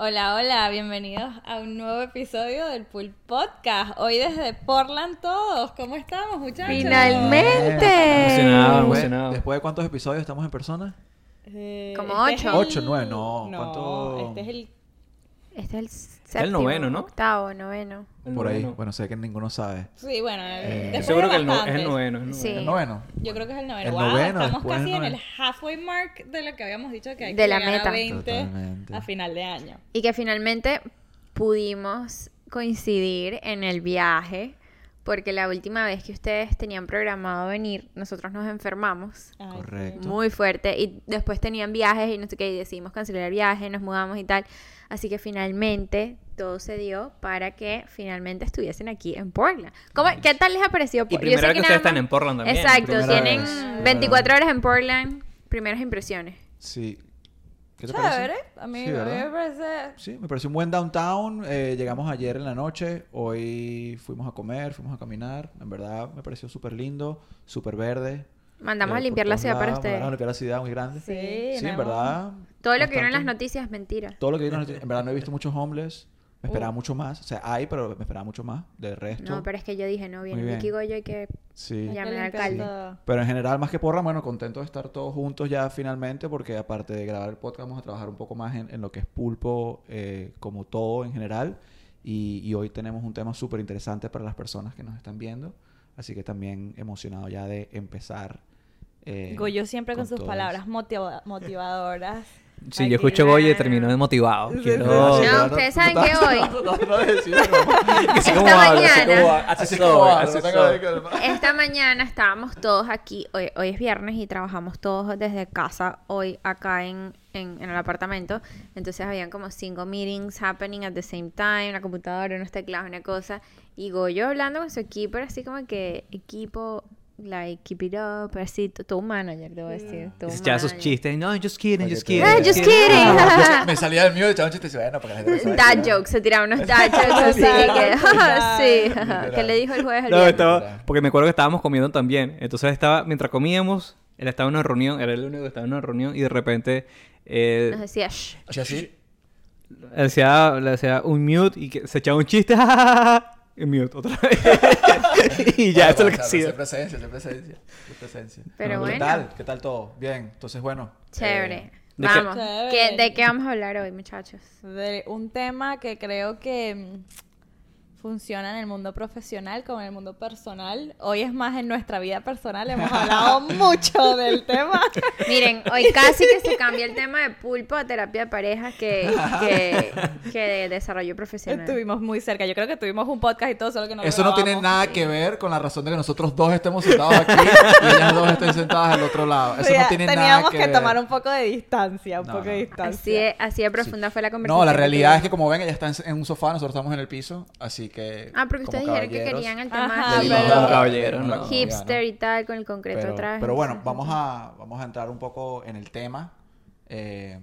Hola, hola, bienvenidos a un nuevo episodio del Pool Podcast. Hoy desde Portland todos, ¿cómo estamos muchachos? Finalmente. Emocionado, Después, emocionado. después de cuántos episodios estamos en persona? Eh, Como este es ocho. el- Ocho, nueve, no, ¿cuánto? este es el... Este es el séptimo, noveno, ¿no? Octavo, noveno. El Por ahí. noveno. Bueno, sé que ninguno sabe. Sí, bueno, Eh, después Seguro que el no- es el noveno. es el Sí. noveno. ¿El noveno? Yo creo que es el noveno. El Wow, noveno, estamos casi del en el noveno. halfway mark de lo que habíamos dicho que hay De que la llegar meta. a 20 Totalmente. a final de año. Y que finalmente pudimos coincidir en el viaje, porque la última vez que ustedes tenían programado venir, nosotros nos enfermamos Ay, Correcto. muy fuerte y después tenían viajes y no sé qué, y decidimos cancelar el viaje, nos mudamos y tal. Así que finalmente todo se dio para que finalmente estuviesen aquí en Portland. ¿Cómo, ¿Qué tal les ha parecido? Y vez que nada ustedes están en Portland también. Exacto, Primera tienen vez. 24 horas en Portland, primeras impresiones. Sí. ¿Qué te Chévere, parece? a mí, Sí, a mí ¿verdad? me parece... Sí, me pareció un buen downtown. eh, llegamos ayer en la noche. Hoy fuimos a comer, fuimos a caminar. En verdad me pareció súper lindo, súper verde. Mandamos a eh, por limpiar la ciudad para lados, ustedes. Mandamos a limpiar la ciudad muy grande. Sí, Sí, en verdad. Todo lo que vieron en las noticias es mentira. Todo lo que vieron en las noticias- En verdad no he visto muchos homeless. Me esperaba Uh. mucho más. O sea, hay, pero me esperaba mucho más del resto. No, pero es que yo dije, no, viene. Vicky Goyo y que Sí. llame al alcalde. todo. Pero en general, más que porra, bueno, contento de estar todos juntos ya finalmente, porque aparte de grabar el podcast, vamos a trabajar un poco más en, en lo que es pulpo, eh, como todo en general. Y, y hoy tenemos un tema súper interesante para las personas que nos están viendo. Así que también emocionado ya de empezar. eh, Goyo siempre con, con sus todos. palabras motiva- motivadoras. Sí, Aquí. yo escucho Goye y termino desmotivado. Sí, Quiero... sí, sí. No, ustedes saben que hoy- Esta mañana-. Esta mañana estábamos todos aquí, hoy, hoy es viernes y trabajamos todos desde casa hoy acá en, en, en el apartamento. Entonces habían como cinco meetings happening at the same time, una computadora, unos teclados, una cosa. Y Goyo hablando con su equipo, era así como que equipo, like, keep it up, así, to- todo un manager, debo decir. Todo Ya esos chistes. No, just kidding, just kidding. just kidding. me salía el mío y echaba un chiste y decía, bueno, para que la Dad jokes, se tiraban unos dad jokes así que, sí. ¿qué le dijo el jueves al No, estaba, porque me acuerdo que estábamos comiendo también. Entonces estaba, mientras comíamos, él estaba en una reunión, era el único que estaba en una reunión y de repente eh, Nos decía, shh. Hacía, le hacía un mute y que se echaba un chiste y mute otra vez. y ya, eso es lo que hacía. Sé presencia, sé presencia. sé presencia. Pero ¿Qué bueno. tal? ¿Qué tal todo? Bien. Entonces, bueno. Chévere. eh, ¿de qué? Vamos. Chévere. ¿Qué- ¿De qué vamos a hablar hoy, muchachos? de un tema que creo que funciona en el mundo profesional como en el mundo personal. Hoy es más en nuestra vida personal, hemos hablado mucho del tema. Miren, hoy casi que se cambia el tema de pulpo a terapia de pareja que, que, que de desarrollo profesional. Estuvimos muy cerca, yo creo que tuvimos un podcast y todo, solo que no Eso no tiene grabamos. nada que ver con la razón de que nosotros dos estemos sentados aquí y ellas dos estén sentadas al otro lado. Eso O sea, no tiene nada Teníamos que, que, ver. tomar un poco de distancia, un No, poco no. de distancia. Así de, así de profunda fue la conversación. No, la que realidad es que como ven, ella está en, en un sofá, nosotros estamos en el piso, así que... Ah, porque ustedes dijeron que querían el tema dimos pero- caballeros, no. hipster y tal, con el concreto Pero, otra vez. pero bueno, vamos a, vamos a entrar un poco en el tema. Eh,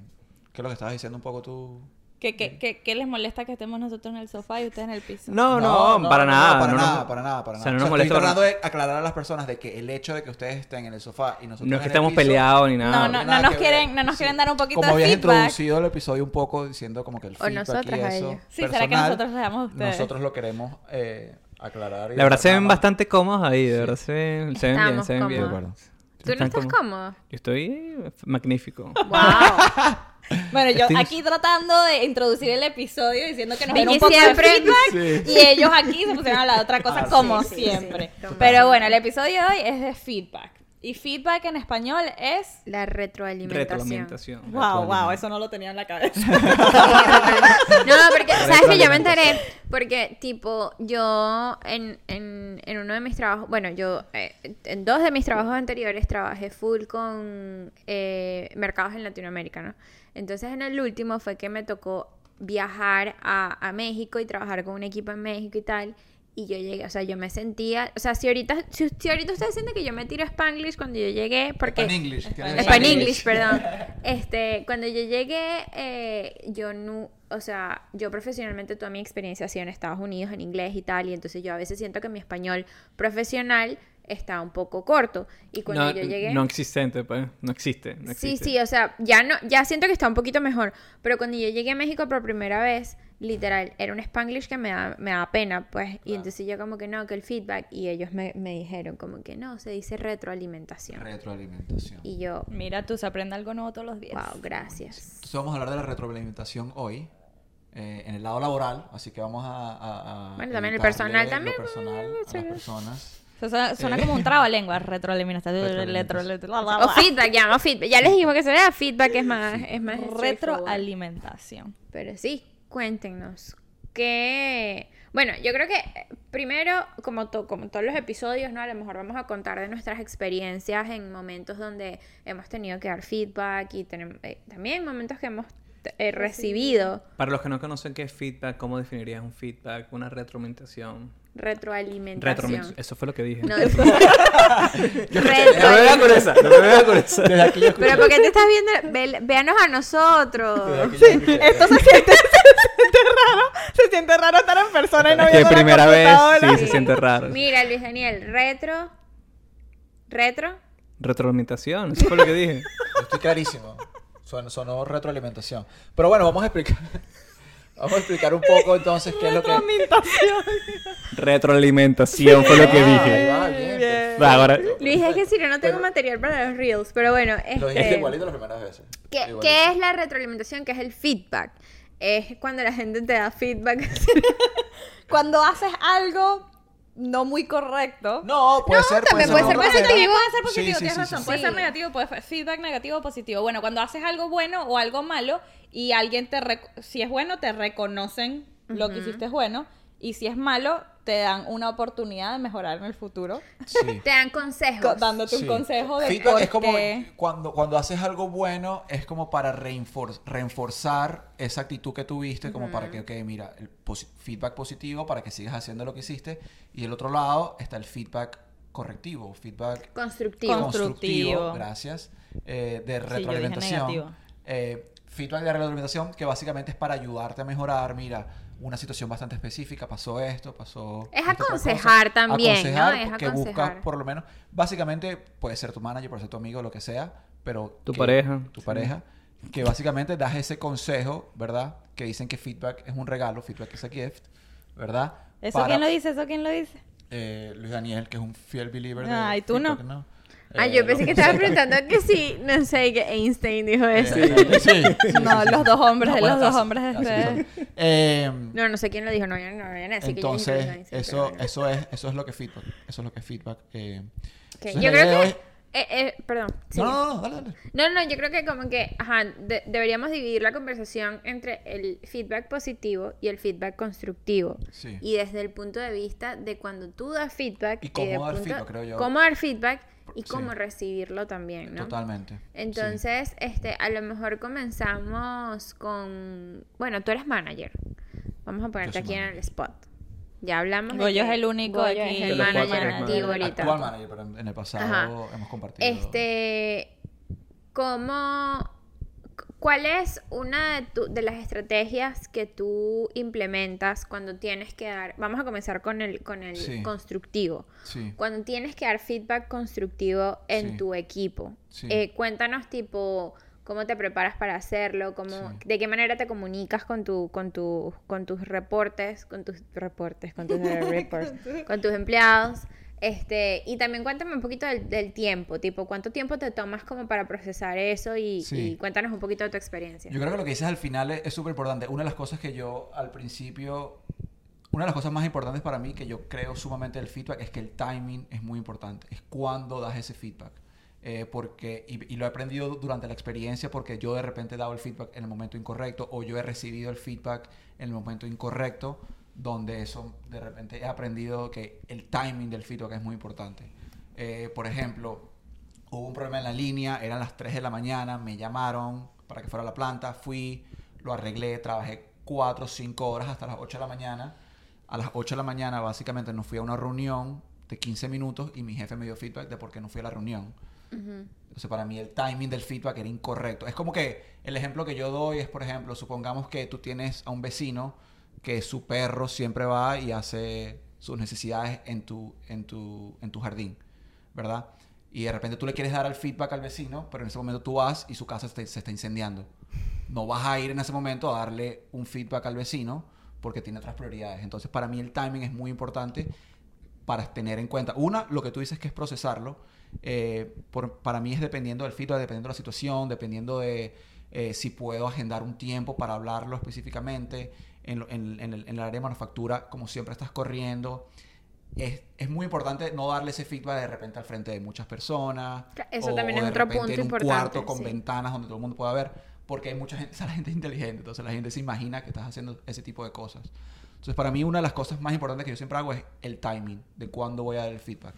¿Qué es lo que estabas diciendo un poco tú? ¿Qué, qué, qué, qué les molesta que estemos nosotros en el sofá y ustedes en el piso? No, no, para nada. para no nos- nada, para nada, para O nada. sea, no O nos sea, molesta Estoy tratando de aclarar a las personas de que el hecho de que ustedes estén en el sofá y nosotros No es que en el estemos piso, peleados ni nada. No, no, nada nos que quieren- ver. no nos quieren dar un poquito Como de habías feedback. introducido el episodio un poco diciendo como que el O feedback nosotras y a eso ellos. Sí, ¿será que personal, nosotros les damos a ustedes? Nosotros lo queremos eh, aclarar. y La verdad se ven bastante cómodos ahí, de verdad se ven, se ven bien, se ven bien. cómodos. De acuerdo. ¿Tú no estás como- cómodo? Yo estoy magnífico. ¡Wow! Bueno, yo Estoy- aquí tratando de introducir el episodio diciendo que nos den Vicky un poco siempre- de feedback Sí. y ellos aquí se pusieron a la otra cosa Ah, como sí, siempre. sí, Pero bueno, el episodio de hoy es de feedback. Y feedback en español es... La retroalimentación. Retroalimentación. Wow, wow, eso no lo tenía en la cabeza. No, porque, ¿sabes que Yo me enteré, porque, tipo, yo en, en, en uno de mis trabajos, bueno, yo eh, en dos de mis trabajos anteriores trabajé full con eh, mercados en Latinoamérica, ¿no? Entonces, en el último fue que me tocó viajar a, a México y trabajar con un equipo en México y tal. Y yo llegué, o sea, yo me sentía, o sea, si ahorita, si, si ahorita ustedes sienten que yo me tiro Spanglish cuando yo llegué, porque... En English. Span- Span English, perdón. Este, cuando yo llegué, eh, yo no, o sea, yo profesionalmente toda mi experiencia ha sido en Estados Unidos, en inglés y tal, y entonces yo a veces siento que mi español profesional está un poco corto. Y cuando no, yo llegué... no existente, pues. No existe. no Sí, existe. sí, o sea, ya no, ya siento que está un poquito mejor. Pero cuando yo llegué a México por primera vez, literal, era un spanglish que me da, me da pena, pues. Y entonces yo como que no, que el feedback. Y ellos me, me dijeron como que no, se dice retroalimentación. Retroalimentación. Y yo, Mira, tú se aprende algo nuevo todos los días. wow, gracias. Entonces vamos a hablar de la retroalimentación hoy. eh, en el lado laboral, así que vamos a... a- a Bueno, también el personal también, personal a las sí. personas. Eso suena, Eh. suena como un trabalengua, retroalimentación. Retro-. O feedback, ya, no feedback. Ya les dijimos que sería feedback, es más, es más. Retroalimentación. Pero sí, cuéntenos. Que, bueno, yo creo que eh, primero, como, to- como todos los episodios, ¿no? A lo mejor vamos a contar de nuestras experiencias en momentos donde hemos tenido que dar feedback y tenemos, eh, también momentos que hemos eh, recibido Para los que no conocen qué es feedback, ¿cómo definirías un feedback? Una retroalimentación. Retroalimentación. Eso fue lo que dije. No, No me retroalimentación. veas con esa. No me veas con esa. Desde aquí yo escuché. Pero ¿por qué te estás viendo? Ve- véanos a nosotros. Esto se siente, se siente raro. Se siente raro estar en persona y no Es que viendo la primera vez sí se siente raro. Mira, Luis Daniel, retro. Retro. Retroalimentación. Eso fue lo que dije. Estoy clarísimo. Son- sonó retroalimentación. Pero bueno, vamos a explicar. Vamos a explicar un poco entonces qué es lo que. Retroalimentación. Retroalimentación fue lo que Ahí dije. va, bien, perfecto. Va, ahora- Luis, es que si no, no tengo material para los reels. Pero bueno, Lo dijiste este, igualito las primeras veces. ¿qué, Igualito. qué es la retroalimentación? ¿Qué es el feedback? Es cuando la gente te da feedback. Cuando haces algo no muy correcto. No, puede ser. también puede ser no, positivo. También puede ser positivo, sí, tienes sí, razón. sí, Puede ser negativo, puede ser feedback negativo o positivo. Bueno, cuando haces algo bueno o algo malo y alguien te... rec- Si es bueno, te reconocen lo que hiciste es bueno. Y si es malo, te dan una oportunidad de mejorar en el futuro. Sí. te dan consejos. co- dándote Sí. un consejo de Feedback por es como qué... cuando, cuando haces algo bueno, es como para reforzar esa actitud que tuviste, como para que, ok, mira, el posi- feedback positivo para que sigas haciendo lo que hiciste. Y del otro lado está el feedback correctivo, feedback Constructivo. Con- constructivo, Constructivo. gracias, eh, de yo dije retroalimentación. negativo. Eh, feedback de retroalimentación que básicamente es para ayudarte a mejorar, mira, una situación bastante específica, pasó esto, pasó... Es aconsejar también, ¿no? Aconsejar, Es que busca aconsejar. por lo menos, básicamente puede ser tu manager, puede ser tu amigo, lo que sea, pero... Tu que- pareja. Tu Sí. pareja, que básicamente das ese consejo, ¿verdad? Que dicen que feedback es un regalo, feedback is a gift, ¿verdad? ¿Eso Para- quién lo dice? ¿Eso quién lo dice? eh, Luis Daniel, que es un fiel believer de Ay, tú no. Ah, Eh, yo pensé que estabas preguntando que sí, no sé, que Einstein dijo Eh, eso. sí, sí, No, sí. los dos hombres, Una los buena dos taza, hombres de así. Eh, No, no sé quién lo dijo, no, ya no, ya no sé que yo dije entonces, Einstein, pero eso, bueno. eso es, eso es lo que es feedback. Eso es lo que es feedback. eh. Ok, Entonces, Yo la creo idea que... eh, eh, perdón. sí. No, no, no, dale, dale. No, no, yo creo que como que, ajá, de- deberíamos dividir la conversación entre el feedback positivo y el feedback constructivo. Sí. Y desde el punto de vista de cuando tú das feedback. Y cómo dar punto- feedback, creo yo. Cómo dar feedback y Sí. cómo recibirlo también, ¿no? Totalmente. Entonces, este, a lo mejor comenzamos con, bueno, tú eres manager. Vamos a ponerte aquí en el spot. Ya hablamos. de Goyo es el único Goyo aquí. es el manager activo ahorita. Actual manager, pero en en el pasado Ajá. hemos compartido. Este, ¿cómo, cuál es una de, tu- de las estrategias que tú implementas cuando tienes que dar, vamos a comenzar con el, con el Sí. constructivo, Sí. cuando tienes que dar feedback constructivo en Sí. tu equipo? Eh, cuéntanos tipo... ¿Cómo te preparas para hacerlo? ¿Cómo. ¿De qué manera te comunicas con, tu, con, tu, con tus reportes? Con tus reportes, con tus reports, con tus empleados. Este, y también cuéntame un poquito del, del tiempo, tipo, ¿cuánto tiempo te tomas como para procesar eso? Y, Sí. y cuéntanos un poquito de tu experiencia. Yo creo que lo que dices al final es súper importante. Una de las cosas que yo al principio, una de las cosas más importantes para mí que yo creo sumamente del feedback es que el timing es muy importante. Es cuando das ese feedback. Eh, porque, y, y lo he aprendido durante la experiencia porque yo de repente he dado el feedback en el momento incorrecto o yo he recibido el feedback en el momento incorrecto donde eso de repente he aprendido que el timing del feedback es muy importante. Eh, por ejemplo, hubo un problema en la línea, eran las 3 de la mañana, me llamaron para que fuera a la planta, fui, lo arreglé, trabajé 4 o 5 horas hasta las 8 de la mañana. A las 8 de la mañana básicamente nos fui a una reunión de 15 minutos y mi jefe me dio feedback de por qué no fui a la reunión. Entonces, para mí el timing del feedback era incorrecto. Es como que el ejemplo que yo doy es, por ejemplo, supongamos que tú tienes a un vecino que su perro siempre va y hace sus necesidades en tu, en tu, en tu jardín, ¿verdad? Y de repente tú le quieres dar el feedback al vecino, pero en ese momento tú vas y su casa se, está incendiando. No vas a ir en ese momento a darle un feedback al vecino porque tiene otras prioridades. Entonces, para mí el timing es muy importante para tener en cuenta. Una, lo que tú dices que es procesarlo. eh, por- para mí es dependiendo del feedback, dependiendo de la situación, dependiendo de eh, si puedo agendar un tiempo para hablarlo específicamente. En, en- en el, en el área de manufactura, como siempre estás corriendo, es, es muy importante no darle ese feedback de repente al frente de muchas personas. Eso o- también o es de otro repente punto en un importante, cuarto con sí. ventanas donde todo el mundo pueda ver, porque hay mucha gente, esa gente es inteligente, entonces la gente se imagina que estás haciendo ese tipo de cosas. Entonces, para mí, una de las cosas más importantes que yo siempre hago es el timing de cuándo voy a dar el feedback.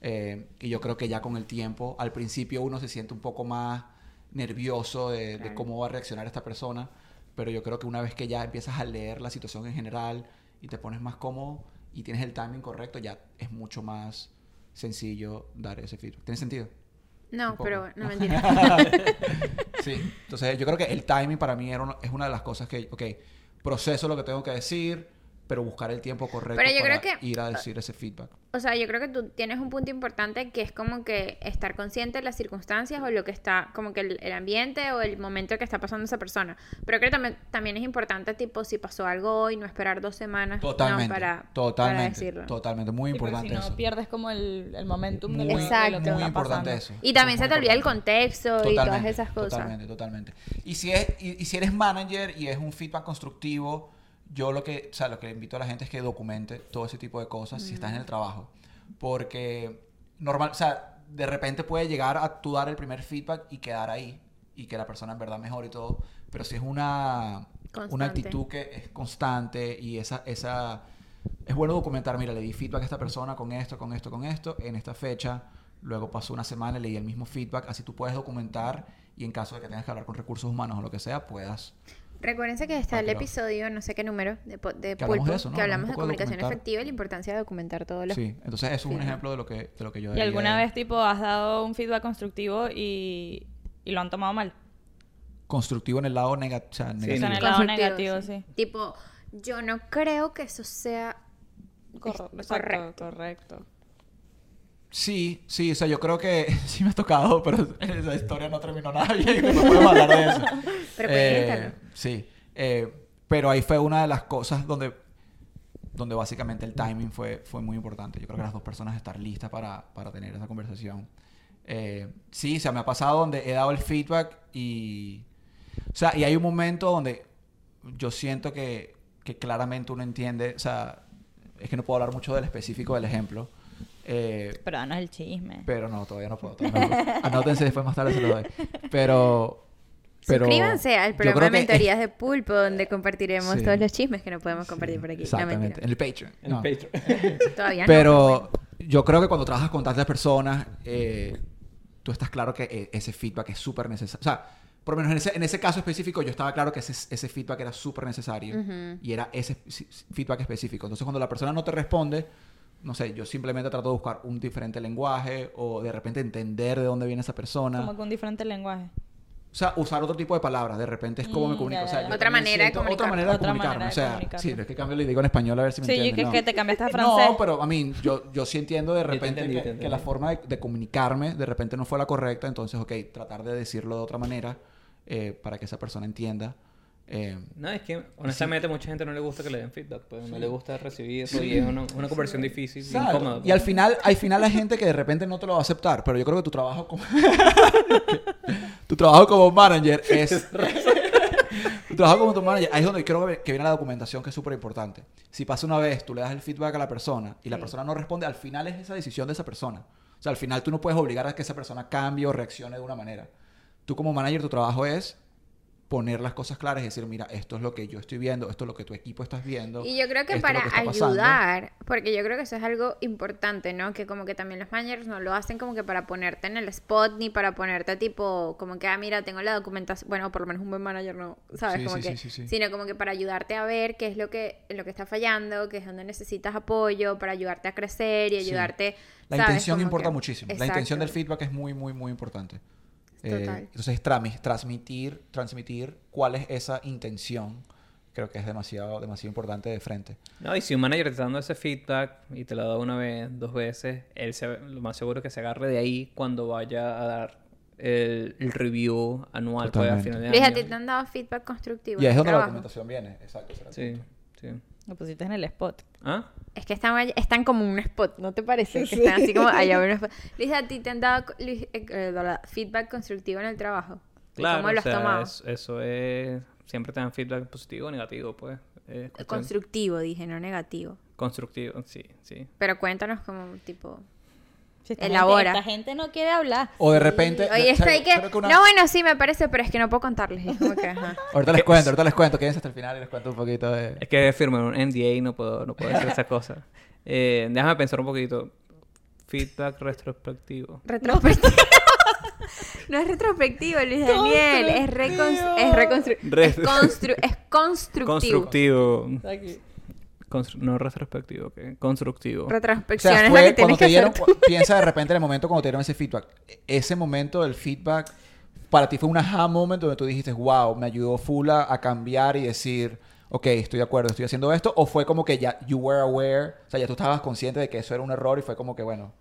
Eh, y yo creo que ya con el tiempo, al principio uno se siente un poco más nervioso de, de Claro. cómo va a reaccionar esta persona, pero yo creo que una vez que ya empiezas a leer la situación en general y te pones más cómodo y tienes el timing correcto, ya es mucho más sencillo dar ese feedback. ¿Tiene sentido? No, pero no mentira. Sí, entonces yo creo que el timing para mí era uno- es una de las cosas que, ok, proceso lo que tengo que decir, pero buscar el tiempo correcto Pero yo para creo que- ir a decir ese feedback. O sea, yo creo que tú tienes un punto importante que es como que estar consciente de las circunstancias o lo que está, como que el, el ambiente o el momento que está pasando esa persona. Pero creo que también, también es importante, tipo, si pasó algo hoy, no esperar dos semanas no, Totalmente, para, para totalmente, decirlo. totalmente, muy Sí, importante si no eso. pierdes como el, el momentum de Muy, lo, de Exacto. lo que muy está importante pasando. eso. Y también Eso se te olvida el contexto y todas Totalmente, esas cosas. Totalmente, totalmente. Y si, es, y, y si eres manager y es un feedback constructivo, yo lo que, o sea, lo que invito a la gente es que documente todo ese tipo de cosas si estás en el trabajo. Porque normal, o sea, de repente puede llegar a tú dar el primer feedback y quedar ahí y que la persona en verdad mejore y todo. Pero si es una, una actitud que es constante y esa, esa es bueno documentar, mira, le di feedback a esta persona con esto, con esto, con esto, en esta fecha, luego pasó una semana y le di el mismo feedback, así tú puedes documentar y en caso de que tengas que hablar con recursos humanos o lo que sea, puedas. Recuérdense que está el Tranquilo. episodio, no sé qué número, de, de Que hablamos Pulpo, de eso, ¿no? que hablamos de comunicación efectiva y la importancia de documentar todo lo Sí, entonces eso es un ejemplo de lo que, de lo que yo ¿Y alguna de- vez, tipo, has dado un feedback constructivo y, y lo han tomado mal? constructivo en el lado nega- o sea, Sí, negativo. Sea, en el lado negativo, sí. sí. Tipo, yo no creo que eso sea Corro- Es- exacto, correcto. correcto. Sí, sí, o sea, yo creo que sí me ha tocado, pero esa historia no terminó nada bien, no podemos hablar de eso. Pero Eh. Sí, eh, pero ahí fue una de las cosas donde, donde básicamente el timing fue, fue muy importante. Yo creo que las dos personas estar listas para, para tener esa conversación. Eh, sí, o sea, me ha pasado donde he dado el feedback y... O sea, y hay un momento donde yo siento que, que claramente uno entiende, o sea, es que no puedo hablar mucho del específico del ejemplo. Eh, Pero danos el chisme. pero no, todavía no puedo. todavía no puedo. Anótense, después más tarde se lo doy. Pero... pero Suscríbanse al programa de que- mentorías de Pulpo, donde compartiremos Sí. todos los chismes que no podemos compartir por aquí. No, Exactamente. En mentira. el Patreon. En No. el Patreon. Todavía no. Pero yo creo que cuando trabajas con tantas personas, eh, tú estás claro que eh, ese feedback es súper necesario. O sea, por lo menos en ese, en ese caso específico, yo estaba claro que ese, ese feedback era súper necesario Ujú. y era ese feedback específico. Entonces, cuando la persona no te responde, no sé, yo simplemente trato de buscar un diferente lenguaje o de repente entender de dónde viene esa persona. Como que un diferente lenguaje. O sea, usar otro tipo de palabras. De repente es como Mm, me comunico. ya, O sea, yo Otra manera de Otra manera de Otra comunicarme. manera o de sea, comunicarme. sí, no es que cambio le digo en español a ver si me Sí, entienden. que, no. que te cambiaste a francés. No, pero a mí, yo, yo sí entiendo de te repente entendí, que, que la forma de, de comunicarme de repente no fue la correcta, entonces, ok, tratar de decirlo de otra manera eh, para que esa persona entienda. eh, No, es que honestamente mucha gente no le gusta que le den feedback, pues no le gusta recibirlo y es una, una conversión difícil, y incómoda. Y al pues. final, al final hay gente que de repente no te lo va a aceptar, pero yo creo que tu trabajo como trabajo como manager es tu trabajo como tu manager, ahí es donde creo que viene la documentación que es súper importante. Si pasa una vez, tú le das el feedback a la persona y la Sí. persona no responde, al final es esa decisión de esa persona. O sea, al final tú no puedes obligar a que esa persona cambie o reaccione de una manera. Tú como manager, tu trabajo es poner las cosas claras y decir, mira, esto es lo que yo estoy viendo, esto es lo que tu equipo estás viendo. Y yo creo que para está pasando". ayudar, porque yo creo que eso es algo importante, ¿no? Que como que también los managers no lo hacen como que para ponerte en el spot ni para ponerte tipo como que, ah, mira, tengo la documentación, bueno, por lo menos un buen manager no, ¿sabes? Sí, como sí, que, sí, sí, sí. sino como que para ayudarte a ver qué es lo que, lo que está fallando, qué es donde necesitas apoyo, para ayudarte a crecer y ayudarte. La ¿sabes? intención Como importa que- muchísimo. La intención del feedback es muy, muy, muy importante. Eh, entonces, transmitir, transmitir cuál es esa intención, creo que es demasiado, demasiado importante de frente. No, y si un manager te está dando ese feedback y te lo da una vez, dos veces, él se, lo más seguro es que se agarre de ahí cuando vaya a dar el, el review anual pues, a Totalmente. final de Luis, ¿a año. ti te han dado feedback constructivo? Y es donde la documentación viene. Exacto. Sí, sí. Lo pusiste en el spot. ¿Ah? Es que están, allá- están como un spot, ¿no te parece? Que están así como allá un spot. Luis, ¿a ti te han dado Luis, eh, eh, feedback constructivo en el trabajo? ¿Y Claro, ¿Cómo lo o has sea, tomado? es- eso es... Siempre te dan feedback positivo o negativo, pues. Constructivo, dije, no negativo. Constructivo, sí, sí. Pero cuéntanos como, tipo... Si esta Elabora. Gente, esta gente no quiere hablar. O de repente... Oye, está ahí que... que una- No, bueno, sí, me parece, pero es que no puedo contarles. Que, ajá. Ahorita les cuento, ahorita les cuento. Quédense hasta el final y les cuento un poquito de... Es que firmé un NDA y no puedo, no puedo decir esas cosas. Eh, déjame pensar un poquito. Feedback retrospectivo. Retrospectivo. no es retrospectivo, Luis Daniel. Es, recon- es, reconstru- Re- es, constru- es constructivo. Constructivo. Aquí. No retrospectivo, ¿qué? Constructivo. O Retrospección sea, es la que tienes que dieron... hacer. Piensa de repente en el momento cuando te dieron ese feedback. Ese momento del feedback, para ti fue un aha moment donde tú dijiste, wow, me ayudó full a, cambiar y decir, ok, estoy de acuerdo, estoy haciendo esto. O fue como que ya, you were aware, o sea, ya tú estabas consciente de que eso era un error y fue como que, bueno,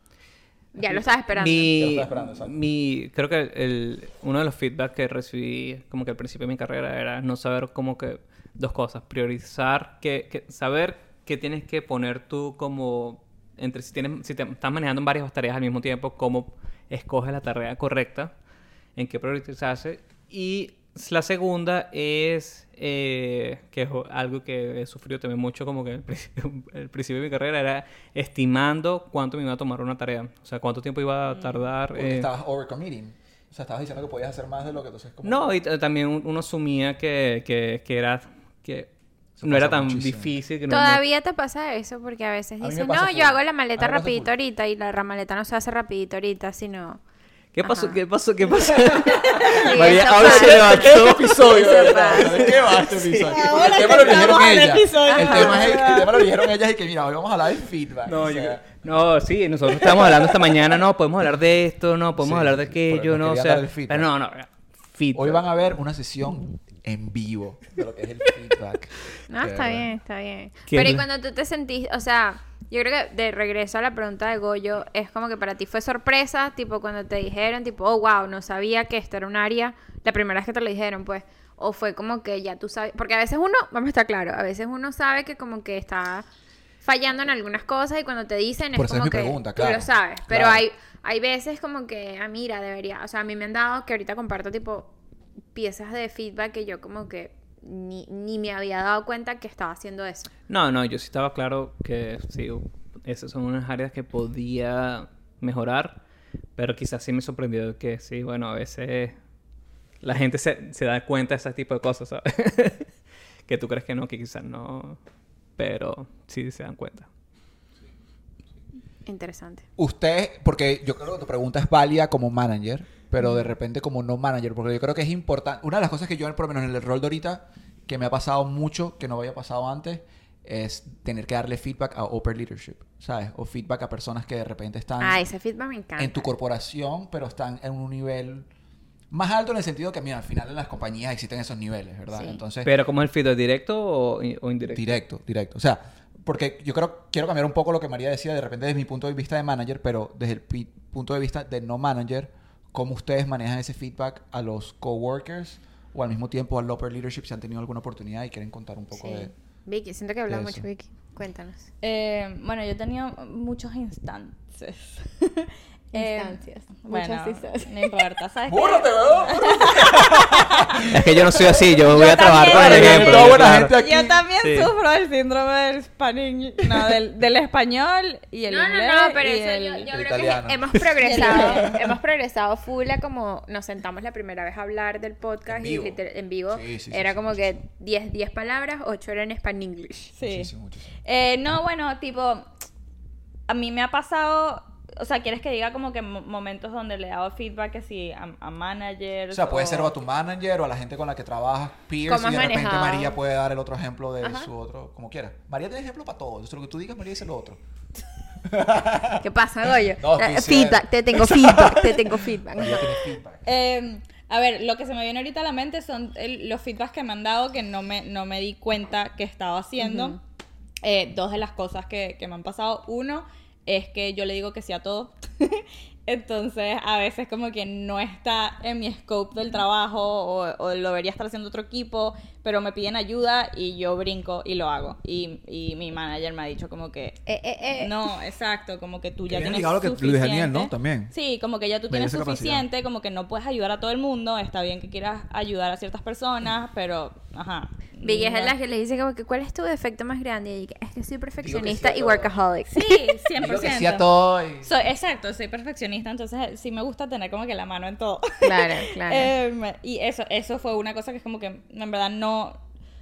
Ya lo estaba esperando. Ya lo Mi, estaba esperando, exacto. mi, creo que el, uno de los feedback que recibí como que al principio de mi carrera era no saber como que dos cosas, priorizar, que, que- saber qué tienes que poner tú como entre si tienes si te estás manejando varias tareas al mismo tiempo, cómo escoges la tarea correcta, en qué priorizarse y la segunda es eh, que es algo que he sufrido también mucho como que el, principio- el principio de mi carrera era estimando cuánto me iba a tomar una tarea, o sea, cuánto tiempo iba a tardar. porque eh, estabas overcommitting. O sea, estabas diciendo que podías hacer más de lo que entonces como... no, y también un- uno asumía que, que, que era que Eso no era tan muchísimo. difícil. Que no- no- Todavía te pasa eso porque a veces A dices, no, full. yo hago la maleta rapidito full. ahorita y la ra- maleta no se hace rapidito ahorita, sino... ¿Qué pasó? ¿Qué pasó? ¿Qué pasó? Sí, María ahora se levantó. Este episodio, verdad. pasa. ¿De qué va este episodio? Ahora el tema lo al ellas. El tema, es, el tema lo eligieron ellas y que mira, hoy vamos a hablar de feedback. No, o yo- sea, no, sí, nosotros estábamos hablando esta mañana, no, podemos hablar de esto, no, podemos Sí, hablar de sí, aquello, no, o sea, pero no, no, feedback. Hoy van a ver una sesión en vivo de lo que es el feedback. No, está verdad. bien, está bien. ¿Qué Pero y es? cuando tú te sentís, o sea, yo creo que de regreso a la pregunta de Goyo, es como que para ti fue sorpresa, tipo cuando te dijeron, tipo, oh, wow, no sabía que esto era un área, la primera vez que te lo dijeron, pues, o fue como que ya tú sabes, porque a veces uno, vamos a estar claro, a veces uno sabe que como que está fallando en algunas cosas y cuando te dicen Por es es como mi que pregunta, tú claro, lo sabes, pero claro. hay hay veces como que, ah, mira, debería, o sea, a mí me han dado que ahorita comparto tipo piezas de feedback que yo como que ni, ni me había dado cuenta que estaba haciendo eso. No, no, yo sí estaba claro que sí, esas son unas áreas que podía mejorar, pero quizás sí me sorprendió que sí, bueno, a veces la gente se, se da cuenta de ese tipo de cosas, ¿sabes? que tú crees que no, que quizás no, pero sí se dan cuenta. Interesante. Usted, porque yo creo que tu pregunta es válida como manager, pero de repente como no manager, porque yo creo que es importante. Una de las cosas que yo, por lo menos en el rol de ahorita, que me ha pasado mucho, que no había pasado antes, es tener que darle feedback a upper leadership, ¿sabes? O feedback a personas que de repente están Ah, ese feedback me encanta. en tu corporación, pero están en un nivel más alto en el sentido que, mira, al final en las compañías existen esos niveles, ¿verdad? Sí. Entonces, Pero ¿cómo es el feedback directo o, o indirecto? Directo, directo. O sea, porque yo creo, quiero cambiar un poco lo que María decía de repente desde mi punto de vista de manager, pero desde el pi- punto de vista de no manager, cómo ustedes manejan ese feedback a los coworkers o al mismo tiempo al upper leadership si han tenido alguna oportunidad y quieren contar un poco Sí. de... Vicky, siento que hablas de mucho. Vicky. Cuéntanos. Eh, bueno, yo he tenido muchos instantes. Eh, Instancias. Bueno, Muchas instancias. no importa, ¿sabes? qué? ¡Búrrate, weón! Es que yo no soy así, yo voy Yo a trabajar con el ejemplo. Toda buena claro. gente aquí. Yo también Sí. sufro del síndrome del español, no, del, del español y el No, no, inglés no, pero y eso el- yo, yo el creo italiano. que hemos progresado, hemos progresado full a como nos sentamos la primera vez a hablar del podcast En y vivo. liter- en vivo Sí, sí, era sí, como sí, que 10 10 palabras, 8 eran en English. Sí. Eh, no, bueno, tipo, a mí me ha pasado, o sea, ¿quieres que diga como que mo- momentos donde le he dado feedback que sí a, a managers? O sea, puede ser o a tu manager o a la gente con la que trabajas, peers, ¿Cómo y de repente manejado? María puede dar el otro ejemplo de Ajá. su otro, como quiera. María tiene ejemplo para todo. Entonces, lo que tú digas, María dice lo otro. ¿Qué pasa, Goyo? No, Eh, feedback, te tengo feedback, te tengo feedback. María tiene feedback. Eh, a ver, lo que se me viene ahorita a la mente son el- los feedbacks que me han dado que no me, no me di cuenta que estaba haciendo. Eh, dos de las cosas que, que me han pasado. Uno es que yo le digo que sí a todo. Entonces, a veces como que no está en mi scope del trabajo o, o lo debería estar haciendo otro equipo, pero me piden ayuda y yo brinco y lo hago. Y, y mi manager me ha dicho como que... Eh, eh, eh. No, exacto, como que tú Que ya tienes lo que suficiente. Daniel, ¿no? También. Sí, como que ya tú Me tienes esa capacidad. suficiente, como que no puedes ayudar a todo el mundo, está bien que quieras ayudar a ciertas personas, pero, ajá. Biggie es la que le dice como que ¿cuál es tu defecto más grande? Y ella, es que soy perfeccionista sí a y workaholic. Sí, Digo que 100%. sí a todo y- Soy, exacto, soy perfeccionista, entonces sí me gusta tener como que la mano en todo. Claro, claro. Em, y eso, eso fue una cosa que es como que en verdad no,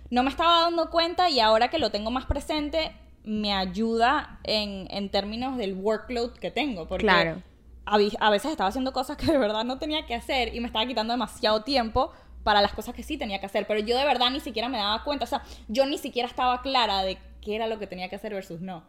no me estaba dando cuenta y ahora que lo tengo más presente me ayuda en, en términos del workload que tengo. Porque Claro. a, a veces estaba haciendo cosas que de verdad no tenía que hacer y me estaba quitando demasiado tiempo para las cosas que sí tenía que hacer. Pero yo de verdad ni siquiera me daba cuenta. O sea, yo ni siquiera estaba clara de qué era lo que tenía que hacer versus no.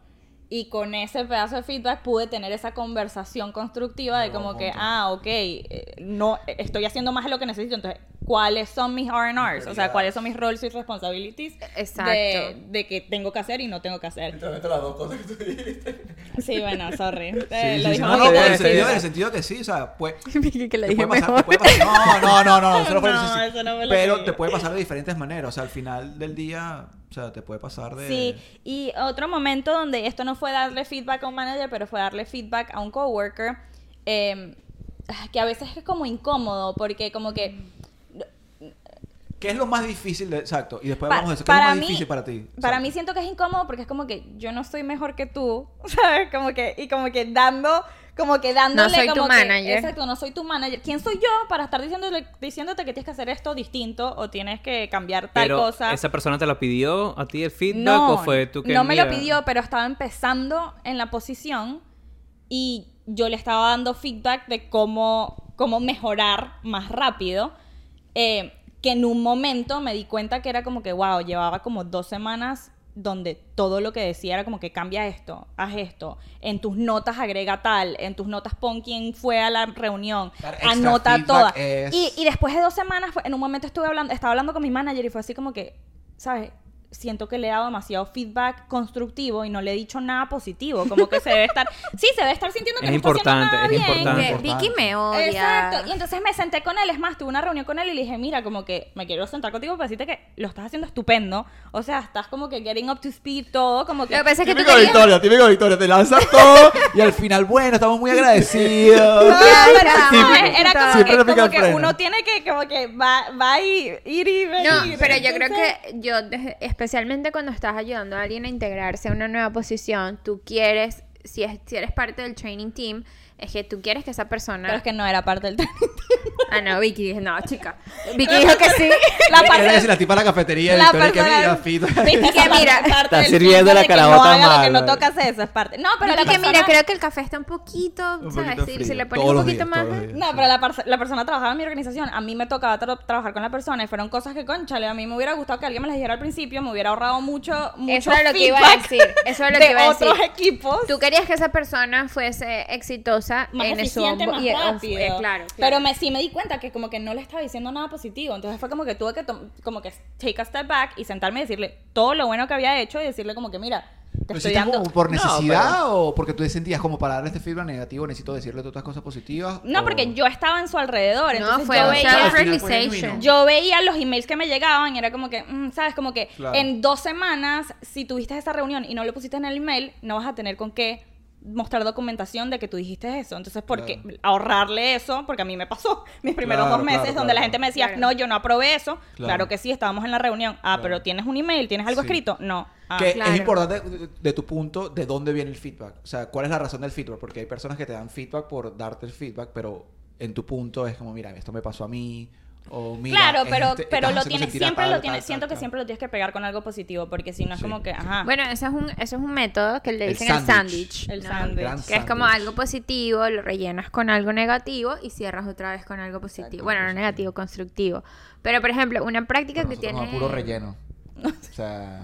Y con ese pedazo de feedback pude tener esa conversación constructiva de como que, ah, ok, eh, no, estoy haciendo más de lo que necesito. Entonces, ¿cuáles son mis R&Rs? O sea, ¿cuáles son mis roles y responsibilities? Exacto. De, de que tengo que hacer y no tengo que hacer. Literalmente las dos cosas que tú dijiste. Sí, bueno, sorry. Eh, Sí, lo sí, sí. No, no, en el sentido, sí. en el sentido que sí, o sea, pues... Que le dije puede pasar, puede pasar- no, no, no, no, eso no fue No, eso no lo Pero te puede pasar de diferentes maneras, o sea, al final del día, o sea, te puede pasar de... Sí, y otro momento donde esto no fue darle feedback a un manager, pero fue darle feedback a un coworker, eh, que a veces es como incómodo, porque como que ¿Qué es lo más difícil de... Exacto, y después Pa- hablamos de eso. ¿Qué es lo más mí- difícil para ti? Para Exacto. mí siento que es incómodo porque es como que yo no soy mejor que tú, ¿sabes? Como que, y como que dando, como que dándole soy tu como que- manager. exacto, no soy tu manager. ¿Quién soy yo para estar diciéndole, diciéndote que tienes que hacer esto distinto o tienes que cambiar tal Pero, cosa? ¿esa persona te lo pidió a ti el feedback no, o fue tú que no me lo pidió, pero estaba empezando en la posición y yo le estaba dando feedback de cómo, cómo mejorar más rápido. eh, que en un momento me di cuenta que era como que, wow, llevaba como dos semanas donde todo lo que decía era como que cambia esto, haz esto, en tus notas agrega tal, en tus notas pon quién fue a la reunión, anota es- Y, y después de dos semanas, en un momento estuve hablando, estaba hablando con mi manager y fue así como que, ¿sabes? Siento que le he dado demasiado feedback constructivo y no le he dicho nada positivo. Como que se debe estar. Sí, se debe estar sintiendo que Es no está haciendo importante, nada es bien. importante. Que Importante. Vicky me odia. Exacto. Y entonces me senté con él. Es más, tuve una reunión con él y le dije, mira, como que me quiero sentar contigo para decirte que lo estás haciendo estupendo. O sea, estás como que getting up to speed todo. Como que. Lo que es Típico. Victoria, típico Victoria, te lanzas todo y al final, bueno, estamos muy agradecidos. No, era como Siempre que, como que uno tiene que, como que va, va y ir y venir. No, pero yo creo que yo, desde- especialmente cuando estás ayudando a alguien a integrarse a una nueva posición, tú quieres, si, es, si eres parte del training team, es que tú quieres que esa persona... Pero es que no era parte del Ah, no, Vicky dije, no, chica. Vicky dijo que sí. La parte- decir, la tipa de la cafetería de la Victoria que mira, fito. ¿Viste? Que mira, está del sirviendo la carabota no haga lo que mal, no toca hacer, esa es parte. No, pero Vicky, la que mira, creo que el café está un poquito, Un ¿sabes? poquito Si, frío. si le pones un poquito días, más... No, pero la, perso- la persona trabajaba en mi organización. A mí me tocaba tra- trabajar con la persona y fueron cosas que, conchale, a mí me hubiera gustado que alguien me las dijera al principio, me hubiera ahorrado mucho, mucho Eso es lo que iba a decir. Eso es lo de que iba a decir. otros equipos. Tú querías que esa persona fuese exitosa más en su eficiente, onbo- más y- eh, rápido. eh, claro, Pero me, sí me di cuenta que como que no le estaba diciendo nada positivo. Entonces fue como que tuve que como que take a step back y sentarme y decirle todo lo bueno que había hecho y decirle como que mira, te ¿Lo estoy hiciste dando... como por No, necesidad o porque tú te sentías como para darle este feedback negativo necesito decirle todas cosas positivas? No, o- porque yo estaba en su alrededor. No, entonces fue yo veía... Yo veía los emails que me llegaban y era como que, mm, ¿sabes? Como que Claro. en dos semanas, si tuviste esa reunión y no lo pusiste en el email, no vas a tener con qué mostrar documentación de que tú dijiste eso. Entonces, ¿por qué Claro. ahorrarle eso? Porque a mí me pasó mis primeros Claro, dos meses claro, donde la gente me decía, Claro. no, yo no aprobé eso. Claro. Claro. que sí, estábamos en la reunión. Ah, Claro. pero ¿tienes un email? ¿Tienes algo Sí. escrito? No. Ah, que claro. es importante de, de tu punto de dónde viene el feedback. O sea, ¿cuál es la razón del feedback? Porque hay personas que te dan feedback por darte el feedback, pero en tu punto es como, mira, esto me pasó a mí. O mira, claro, pero, este- pero lo tienes, siempre tal, lo tal, tienes, tal, siento que tal. siempre lo tienes que pegar con algo positivo, porque si no es Sí. como que, ajá. Bueno, eso es un, eso es un método que le El dicen el sándwich. sándwich. El ¿no? sándwich. Gran Que es como algo positivo, lo rellenas con algo negativo y cierras otra vez con algo positivo. Exacto, bueno, no negativo, constructivo. Pero, por ejemplo, una práctica Pero que tiene... no, puro relleno. O sea,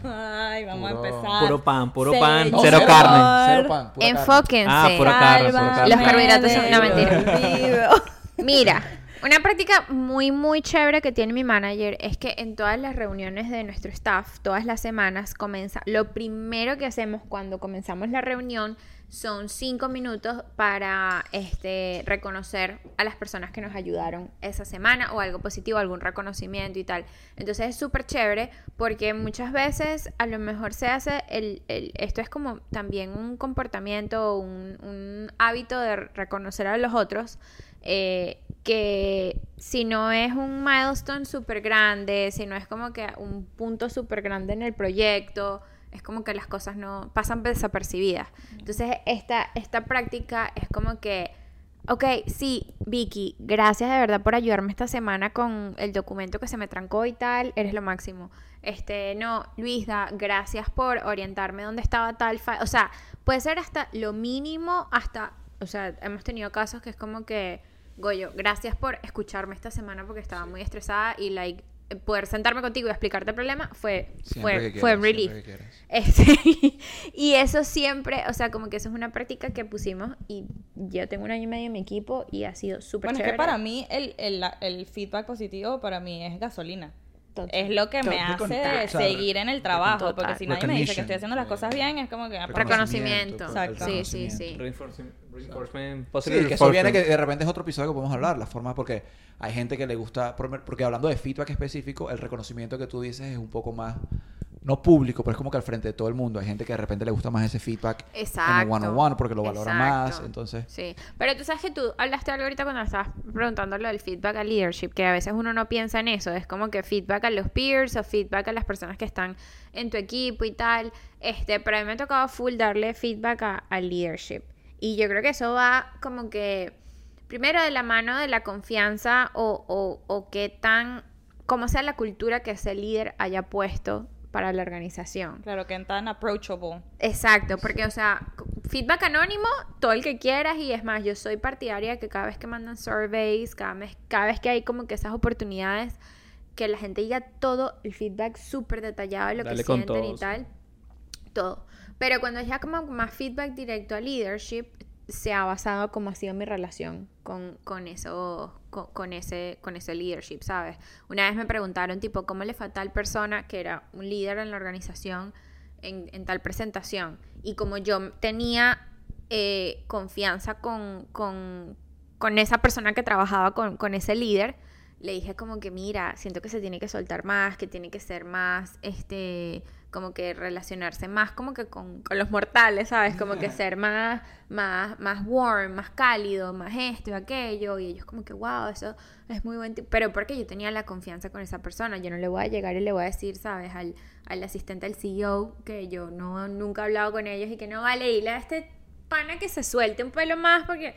Ay, vamos Puro- a empezar. Puro pan, puro pan, Señor. cero carne. cero pan, pura carne. Enfóquense. Ah, pura carne, carne. Los carbohidratos son una mentira. Mira, una práctica muy, muy chévere que tiene mi manager es que en todas las reuniones de nuestro staff, todas las semanas, comienza. Lo primero que hacemos cuando comenzamos la reunión son cinco minutos para este, reconocer a las personas que nos ayudaron esa semana o algo positivo, algún reconocimiento y tal. Entonces es súper chévere porque muchas veces a lo mejor se hace el, el- esto es como también un comportamiento, un, un hábito de reconocer a los otros eh, que si no es un milestone súper grande, si no es como que un punto súper grande en el proyecto, es como que las cosas no pasan desapercibidas. Entonces, esta, esta práctica es como que, ok, sí, Vicky, gracias de verdad por ayudarme esta semana con el documento que se me trancó y tal, eres lo máximo. Este, no, Luisa, gracias por orientarme dónde estaba tal, o sea, puede ser hasta lo mínimo, hasta, o sea, hemos tenido casos que es como que, Goyo, gracias por escucharme esta semana porque estaba muy estresada y like poder sentarme contigo y explicarte el problema fue Siempre fue, que fue quieras, relief. Este, y eso siempre, o sea, como que eso es una práctica que pusimos y yo tengo un año y medio en mi equipo y ha sido súper Bueno, es que para mí el, el, el feedback positivo para mí es gasolina. Es lo que me hace seguir en el trabajo. Total. Porque si nadie me dice que estoy haciendo las cosas bien, es como que... Reconocimiento. Exacto. Sí, sí, sí. Reinforcement, reinforcement, Sí, que eso viene que de repente es otro episodio que podemos hablar, la forma porque hay gente que le gusta, por- porque hablando de feedback específico, el reconocimiento que tú dices es un poco más, no público, pero es como que al frente de todo el mundo. Hay gente que de repente le gusta más ese feedback en Exacto. el one-on-one porque lo valora Exacto. más, entonces... Sí, pero tú sabes que tú hablaste algo ahorita cuando estabas preguntando lo del feedback al leadership, que a veces uno no piensa en eso, es como que feedback a los peers o feedback a las personas que están en tu equipo y tal, este, pero a mí me ha tocado full darle feedback a- al leadership. Y yo creo que eso va como que, primero de la mano de la confianza o, o, o qué tan, como sea la cultura que ese líder haya puesto para la organización. Claro, que tan approachable. Exacto, porque, o sea, feedback anónimo, todo el que quieras, y es más, yo soy partidaria que cada vez que mandan surveys, cada vez, cada vez que hay como que esas oportunidades, que la gente diga todo el feedback súper detallado de lo Dale que sienten y tal, todo. Pero cuando es ya como más feedback directo a leadership, se ha basado como ha sido mi relación con, con eso, con, ese, con ese leadership, ¿sabes? Una vez me preguntaron, tipo, ¿cómo le fue a tal persona que era un líder en la organización en, en tal presentación? Y como yo tenía eh, confianza con, con, con esa persona que trabajaba con, con ese líder, le dije como que mira, siento que se tiene que soltar más, que tiene que ser más, este, como que relacionarse más como que con, con los mortales, ¿sabes? Como que ser más, más, más warm, más cálido, más esto y aquello. Y ellos como que, wow, eso es muy buen. Pero porque yo tenía la confianza con esa persona, yo no le voy a llegar y le voy a decir, ¿sabes? Al, al asistente del CEO que yo no, nunca he hablado con ellos y que no vale, dile a este pana que se suelte un pelo más porque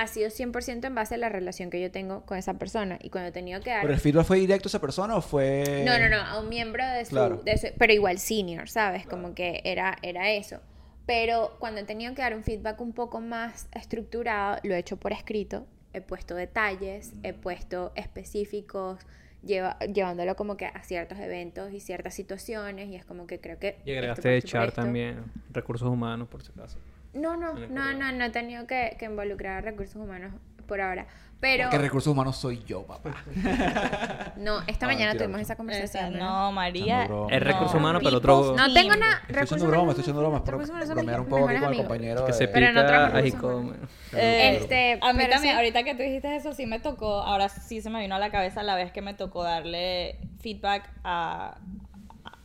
ha sido 100% en base a la relación que yo tengo con esa persona. Y cuando he tenido que dar... ¿Pero el feedback fue directo a esa persona o fue...? No, no, no, a un miembro de su, Claro. de su- pero igual senior, ¿sabes? Como que era, era eso. Pero cuando he tenido que dar un feedback un poco más estructurado, lo he hecho por escrito, he puesto detalles, he puesto específicos, lleva- llevándolo como que a ciertos eventos y ciertas situaciones, y es como que creo que... Y agregaste echar también recursos humanos, por si acaso. No, no, no, no, no he tenido que, que involucrar a recursos humanos por ahora. Pero... Porque recursos humanos soy yo, papá. No, esta Ah, mañana tuvimos esa conversación. ¿no? No, María. Es recurso no. humano, pero otro- No tengo nada. Estoy echando broma, estoy echando broma, es por recursos humanos son bromear un poco aquí con el compañero. Que se Pero en otra pica ahí recursos como... Eh, Este, a mí pero también, sí. ahorita que tú dijiste eso, sí me tocó, ahora sí se me vino a la cabeza la vez que me tocó darle feedback a,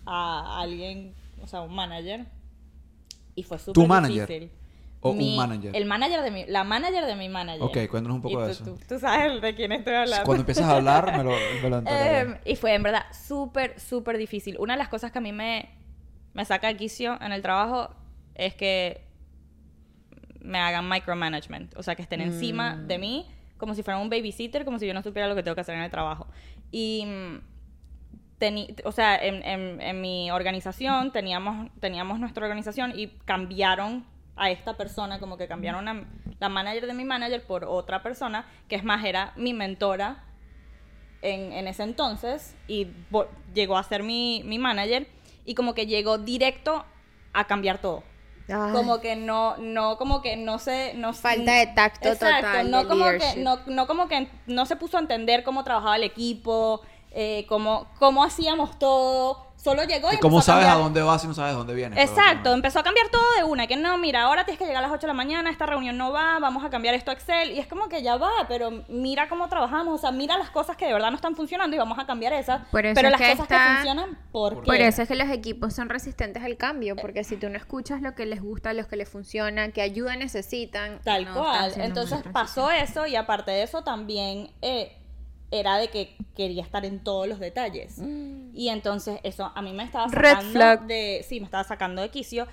a, a alguien, o sea, un manager. Y fue súper ¿Tu manager? difícil. O un manager. El manager de mi, la manager de mi manager. Ok, cuéntanos un poco Y de tú- eso. Tú, tú sabes de quién estoy hablando. Cuando empiezas a hablar, me lo, me lo. Em, y fue en verdad súper, súper difícil. Una de las cosas que a mí me, me saca de quicio en el trabajo es que me hagan micromanagement. O sea, que estén encima Mm. de mí como si fueran un babysitter, como si yo no supiera lo que tengo que hacer en el trabajo. Y, mm, teni- o sea, en, en- en mi organización teníamos, teníamos nuestra organización y cambiaron a esta persona, como que cambiaron a la manager de mi manager por otra persona, que es más, era mi mentora en, en ese entonces y vo- llegó a ser mi, mi manager y como que llegó directo a cambiar todo. Ay. Como que no, no, como que no se, no Falta de tacto Exacto, total no de como que, no, no como que no se puso a entender cómo trabajaba el equipo, eh, cómo, cómo hacíamos todo, solo llegó y ¿Cómo sabes a dónde vas y no sabes de dónde vienes? Exacto, empezó a cambiar todo de una, que no, mira, ahora tienes que llegar a las 8 de la mañana, esta reunión no va, vamos a cambiar esto a Excel, y es como que ya va, pero mira cómo trabajamos, o sea, mira las cosas que de verdad no están funcionando y vamos a cambiar esas, Por eso pero es las que cosas que funcionan, ¿por qué? Por eso es que los equipos son resistentes al cambio, porque si tú no escuchas lo que les gusta, lo que les funciona, qué ayuda necesitan. Tal no cual. Entonces pasó eso y aparte de eso también eh, era de que quería estar en todos los detalles. Y entonces eso a mí me estaba Red sacando flag. de... Sí, me estaba sacando de quicio,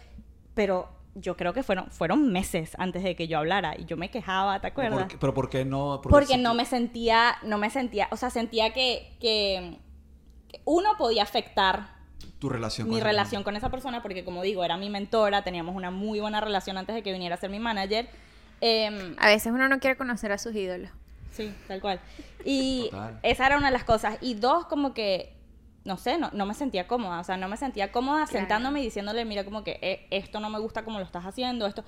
pero yo creo que fueron, fueron meses antes de que yo hablara y yo me quejaba, ¿te ¿Pero acuerdas? por, qué- pero por qué no? Porque no me sentía, no me sentía, o sea, sentía que, que, que uno podía afectar Tu relación mi relación con esa persona, porque como digo, era mi mentora, teníamos una muy buena relación antes de que viniera a ser mi manager. Em, A veces uno no quiere conocer a sus ídolos. Sí, tal cual. Y Total. esa era una de las cosas. Y dos, como que, no sé, no, no me sentía cómoda. O sea, no me sentía cómoda Claro. sentándome y diciéndole, mira, como que "Eh, esto no me gusta como lo estás haciendo, esto.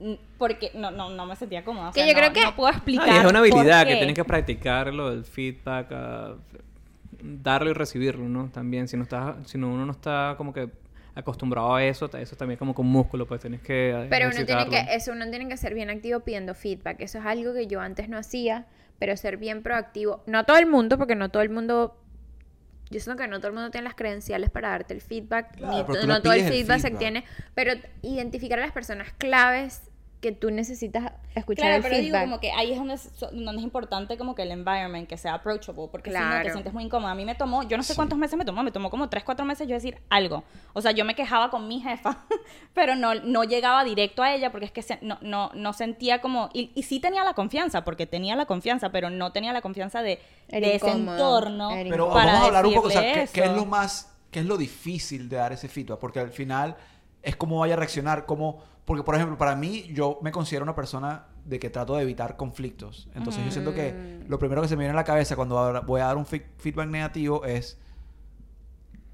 Mm, Porque no, no, no me sentía cómoda. O Que sea, yo no- creo que- No puedo explicar. es una habilidad que tienes que practicarlo, el feedback, a darlo y recibirlo, ¿no? También, si no estás, si no, uno no está como que acostumbrado a eso, eso también es como con músculo, pues tienes que Pero uno tiene que, eso uno tiene que ser bien activo pidiendo feedback. Eso es algo que yo antes no hacía, pero ser bien proactivo. No todo el mundo, porque no todo el mundo. Yo siento que no todo el mundo tiene las credenciales para darte el feedback, Claro, ni no todo el feedback, se tiene, pero identificar a las personas claves que tú necesitas escuchar Claro, el pero digo como que ahí es donde, es- donde es importante como que el environment, que sea approachable, porque si no te Claro. sientes muy incómoda. A mí me tomó, yo no sé Sí. cuántos meses me tomó, me tomó como 3, 4 meses yo decir algo. O sea, yo me quejaba con mi jefa, pero no, no llegaba directo a ella porque es que se- no, no, no sentía como... Y, y sí tenía la confianza, porque tenía la confianza, pero no tenía la confianza de, de ese entorno. Pero para vamos a hablar un poco, o sea, ¿qué, qué es lo más, qué es lo difícil de dar ese feedback? Porque al final es cómo vaya a reaccionar, cómo... Porque, por ejemplo, para mí, yo me considero una persona de que trato de evitar conflictos. Entonces, yo siento que Mm. lo primero que se me viene a la cabeza cuando voy a dar un fe- feedback negativo es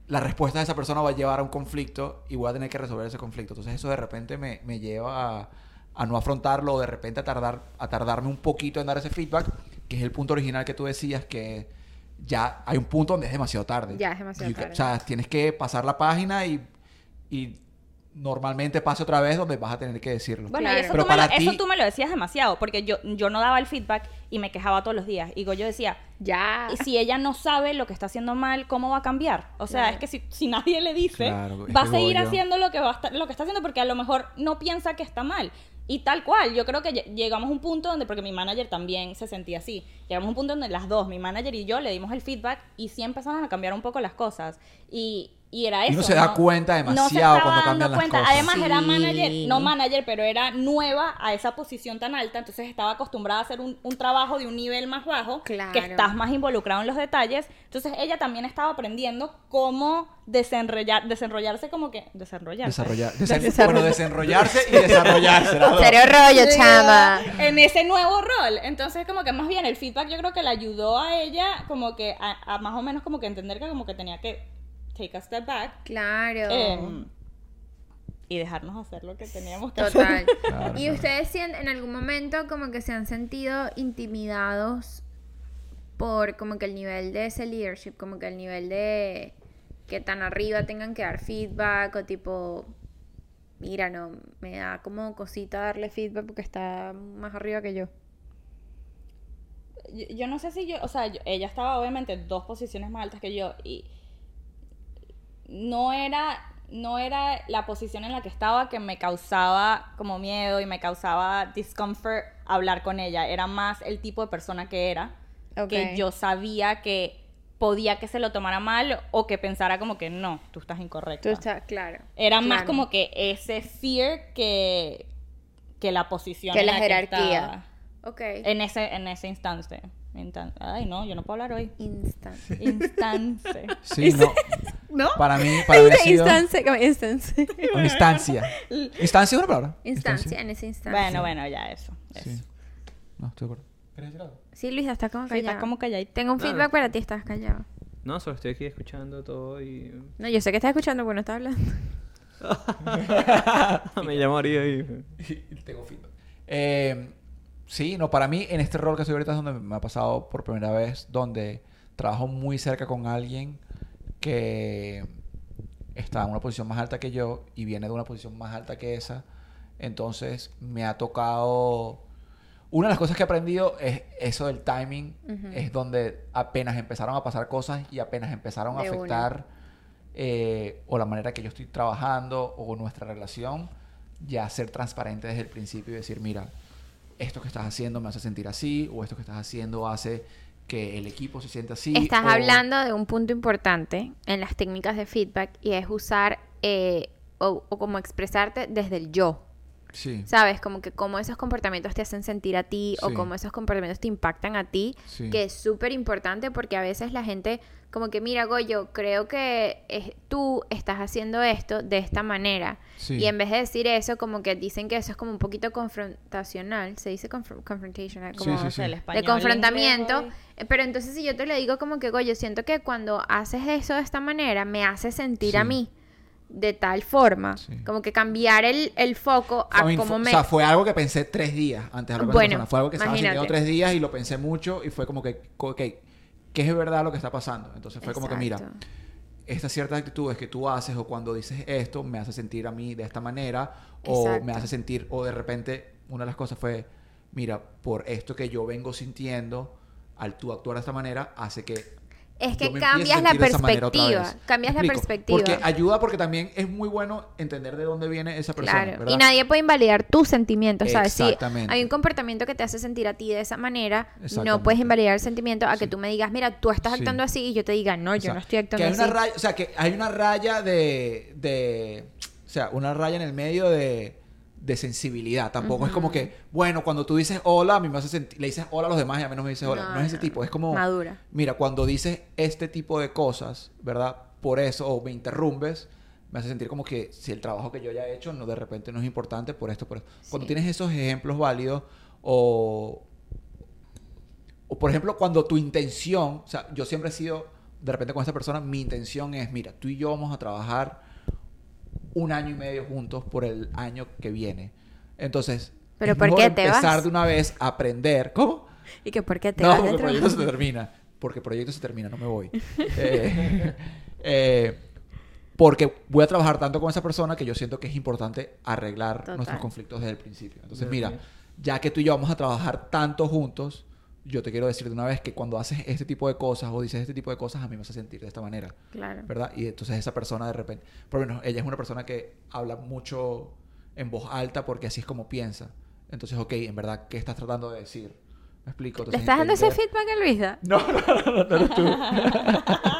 la respuesta de esa persona va a llevar a un conflicto y voy a tener que resolver ese conflicto. Entonces, eso de repente me, me lleva a, a no afrontarlo o de repente a, tardar, a tardarme un poquito en dar ese feedback, que es el punto original que tú decías, que ya hay un punto donde es demasiado tarde. Ya es demasiado Y tarde. O sea, tienes que pasar la página y, y normalmente pase otra vez donde vas a tener que decirlo. Bueno, y Claro. eso, Pero tú me lo, para ti- eso tú me lo decías demasiado, porque yo, yo no daba el feedback y me quejaba todos los días. Y yo decía, Ya. Y si ella no sabe lo que está haciendo mal, ¿cómo va a cambiar? O sea, Claro. es que si, si nadie le dice, Claro, va a seguir haciendo lo que, va a estar- lo que está haciendo porque a lo mejor no piensa que está mal. Y tal cual, yo creo que lle- llegamos a un punto donde, porque mi manager también se sentía así, llegamos a un punto donde las dos, mi manager y yo, le dimos el feedback y sí empezaron a cambiar un poco las cosas. Y, y era Y eso. uno se da cuenta No se demasiado estaba cuando dando cambian las cuenta. cosas. Además era manager, no manager, pero era nueva a esa posición tan alta, entonces estaba acostumbrada a hacer un, un trabajo de un nivel más bajo, Claro. que estás más involucrado en los detalles. Entonces ella también estaba aprendiendo cómo desenrollar, desenrollarse como que... Desenrollarse. Desarrollar, desen- bueno, desenrollarse y desarrollarse. Serio rollo, chama. En ese nuevo rol. Entonces, como que más bien el feedback yo creo que le ayudó a ella como que a, a más o menos como que entender que como que tenía que take a step back Claro. em, y dejarnos hacer lo que teníamos que Total. hacer. Claro, ¿Y ustedes sienten en algún momento como que se han sentido intimidados por como que el nivel de ese leadership, como que el nivel de que tan arriba tengan que dar feedback o tipo, mira, no, me da como cosita darle feedback porque está más arriba que yo. yo, yo no sé si yo, o sea, yo- ella estaba obviamente dos posiciones más altas que yo y no era, no era la posición en la que estaba que me causaba como miedo y me causaba discomfort hablar con ella. Era más el tipo de persona que era. Ok. Que yo sabía que podía que se lo tomara mal o que pensara como que no, tú estás incorrecta. Tú estás, claro. Era más como que ese fear que, que la posición Que en la que jerarquía. estaba. Ok. En ese, en ese instante. Instan- Ay, no, yo no puedo hablar hoy. Instant. Instante. Sí, no. ¿No? Para mí, para mí ha sido Instancia, instancia. instancia. ¿Instancia es una palabra? Instancia, en ese instante. Bueno, bueno, ya eso. eso. Sí. No, estoy de acuerdo. ¿Quieres decir algo? Sí, Luisa, estás como Sí, callada. estás como calladita. Tengo un No, feedback no. para ti, estás callado. No, solo estoy aquí escuchando todo y... No, yo sé que estás escuchando porque no estás hablando. Me llamaría y... Tengo feedback. Eh, sí, no, para mí en este rol que estoy ahorita es donde me ha pasado por primera vez, donde trabajo muy cerca con alguien que está en una posición más alta que yo y viene de una posición más alta que esa. Entonces me ha tocado... Una de las cosas que he aprendido es eso del timing, es donde apenas empezaron a pasar cosas y apenas empezaron a De afectar eh, o la manera que yo estoy trabajando o nuestra relación, ya ser transparente desde el principio y decir, mira, esto que estás haciendo me hace sentir así o esto que estás haciendo hace que el equipo se sienta así. Estás o- hablando de un punto importante en las técnicas de feedback y es usar eh, o, o como expresarte desde el yo. Sí, ¿Sabes? Como que cómo esos comportamientos te hacen sentir a ti o Sí. cómo esos comportamientos te impactan a ti, Sí. que es súper importante porque a veces la gente como que, mira, Goyo, creo que es- tú estás haciendo esto de esta manera. Sí. Y en vez de decir eso, como que dicen que eso es como un poquito confrontacional, se dice confr- confrontational, como sí, sí. El de español, confrontamiento. inglés, Eh, Pero entonces si yo te le digo como que, Goyo, siento que cuando haces eso de esta manera, me hace sentir a mí de tal forma, Sí. como que cambiar el, el foco a cómo me... O sea, fue algo que pensé tres días antes de hablar con Bueno, persona. Fue algo que estaba tres días y lo pensé mucho y fue como que, ok, ¿qué es verdad lo que está pasando? Entonces fue como que, mira, estas ciertas actitudes que tú haces o cuando dices esto me hace sentir a mí de esta manera o me hace sentir o de repente una de las cosas fue mira por esto que yo vengo sintiendo al tú actuar de esta manera hace que Es que cambias la perspectiva, cambias ¿Me la perspectiva. porque ayuda porque también es muy bueno entender de dónde viene esa persona Claro, ¿verdad? y nadie puede invalidar tus sentimientos, ¿sabes? Si hay un comportamiento que te hace sentir a ti de esa manera, no puedes invalidar el sentimiento a que tú me digas, mira, tú estás Sí. actuando así y yo te diga, no, yo no estoy actuando que hay así. una raya, o sea, que hay una raya de, de, o sea, una raya en el medio de, de sensibilidad. Tampoco es como que, bueno, cuando tú dices hola, a mí me hace sentir, le dices hola a los demás y a mí no me dices hola. No, No, es ese no. tipo, es como, Madura. mira, cuando dices este tipo de cosas, ¿verdad? Por eso, o me interrumpes, me hace sentir como que si el trabajo que yo ya he hecho no de repente no es importante por esto, por esto. Cuando tienes esos ejemplos válidos o o por ejemplo, cuando tu intención, o sea, yo siempre he sido, de repente con esta persona, mi intención es, mira, tú y yo vamos a trabajar un año y medio juntos por el año que viene. Entonces, ¿Pero es por mejor qué te empezar vas? de una vez a aprender. ¿Cómo? ¿Y que por qué te no, vas porque de el proyecto se termina. Porque el proyecto se termina, no me voy. Eh, eh, porque voy a trabajar tanto con esa persona que yo siento que es importante arreglar Total. nuestros conflictos desde el principio. Entonces, mira, ya que tú y yo vamos a trabajar tanto juntos, yo te quiero decir de una vez que cuando haces este tipo de cosas o dices este tipo de cosas, a mí me hace sentir de esta manera. Claro. ¿Verdad? Y entonces esa persona de repente, por lo menos ella es una persona que habla mucho en voz alta porque así es como piensa. Entonces, ok, en verdad, ¿qué estás tratando de decir? ¿Me explico? ¿Le estás dando ese feedback a Luisa? No, no, no, no, no eres tú.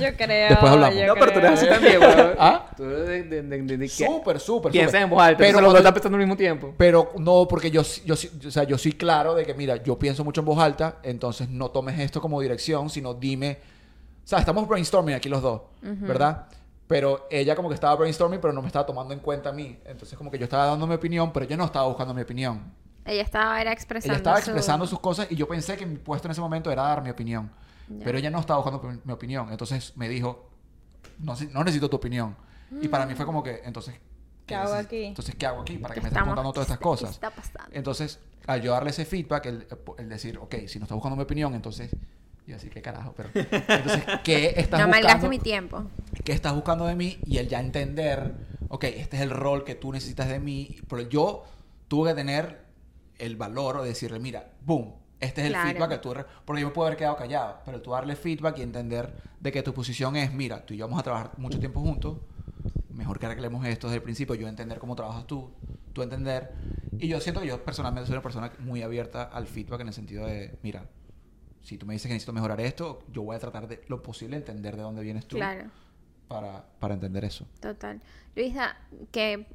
Yo creo. Después hablamos. yo No, pero tú eres así también, weón. ¿Ah? Tú eres de, de, de, de- de- que Súper, súper, piensas súper. en voz alta, pero los dos están pensando al mismo tiempo. Pero no, porque yo, sí- yo, sí- o sea, yo soy claro de que, mira, yo pienso mucho en voz alta, entonces no tomes esto como dirección, sino dime... O sea, estamos brainstorming aquí los dos, ¿verdad? Pero ella como que estaba brainstorming, pero no me estaba tomando en cuenta a mí. Entonces como que yo estaba dando mi opinión, pero ella no estaba buscando mi opinión. Ella estaba era expresando Ella estaba su- expresando sus cosas y yo pensé que mi puesto en ese momento era dar mi opinión. Pero ella no estaba buscando mi- opinión. Entonces me dijo, no, no necesito tu opinión. Y para mí fue como que, entonces... ¿Qué hago neces- aquí? Entonces, ¿qué hago aquí? ¿Para que me estés contando todas estas ¿qué cosas? está pasando? Entonces, al yo darle ese feedback, el, el decir, ok, si no estás buscando mi opinión, entonces... Y así, ¿qué carajo? Pero, entonces, ¿qué estás No malgaste buscando? mi tiempo. ¿Qué estás buscando de mí? Y él ya entender, ok, este es el rol que tú necesitas de mí. Pero yo tuve que tener el valor de decirle, mira, boom, este es el feedback que tú... Porque yo me puedo haber quedado callado, pero tú darle feedback y entender de que tu posición es, mira, tú y yo vamos a trabajar mucho tiempo juntos, mejor que arreglemos esto desde el principio, yo entender cómo trabajas tú, tú entender. Y yo siento que yo personalmente soy una persona muy abierta al feedback en el sentido de, mira, si tú me dices que necesito mejorar esto, yo voy a tratar de lo posible entender de dónde vienes tú Claro, para, para entender eso. total. Luisa, ¿qué,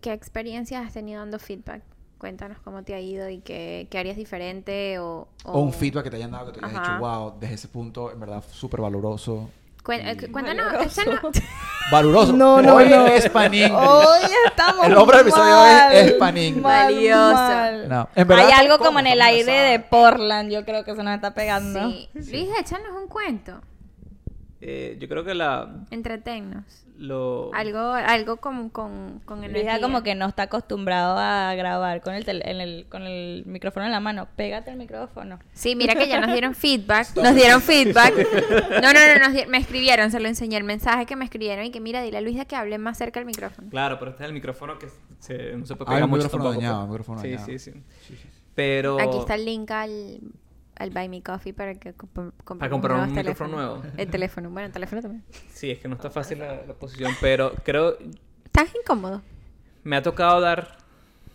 qué experiencias has tenido dando feedback? Cuéntanos cómo te ha ido y qué, qué harías diferente o... O un feedback que te hayan dado que te hayas dicho, wow, desde ese punto, en verdad, súper valoroso. Eh, Cuéntanos, Valoroso. échanos- Valoroso. No, no, Hoy no. es panín. Hoy estamos El nombre del episodio mal, es- es Panín. mal, Valioso. mal. No, en verdad Hay algo como en el aire de. Portland, yo creo que se nos está pegando. Sí. Luisa, échanos un cuento. Eh, yo creo que la... Entretennos. Lo... Algo, algo con, con, con energía. Luisa como que no está acostumbrado a grabar con el, tel- en el, con el micrófono en la mano. Pégate el micrófono. Sí, mira que ya nos dieron feedback. Nos dieron feedback. No, no, no, nos di- me escribieron, se lo enseñé el mensaje que me escribieron y que mira, dile a Luisa que hable más cerca del micrófono. Claro, pero este es el micrófono que se- no se puede Ah, pegar el mucho micrófono tampoco, dañado, el micrófono sí, dañado. sí, sí, Pero... Aquí está el link al, al Buy Me Coffee para que comp- compremos Para comprar un micrófono nuevo. El teléfono, bueno, el teléfono también. Sí, es que no está fácil la, la posición, pero creo... ¿Estás incómodo? Me ha tocado dar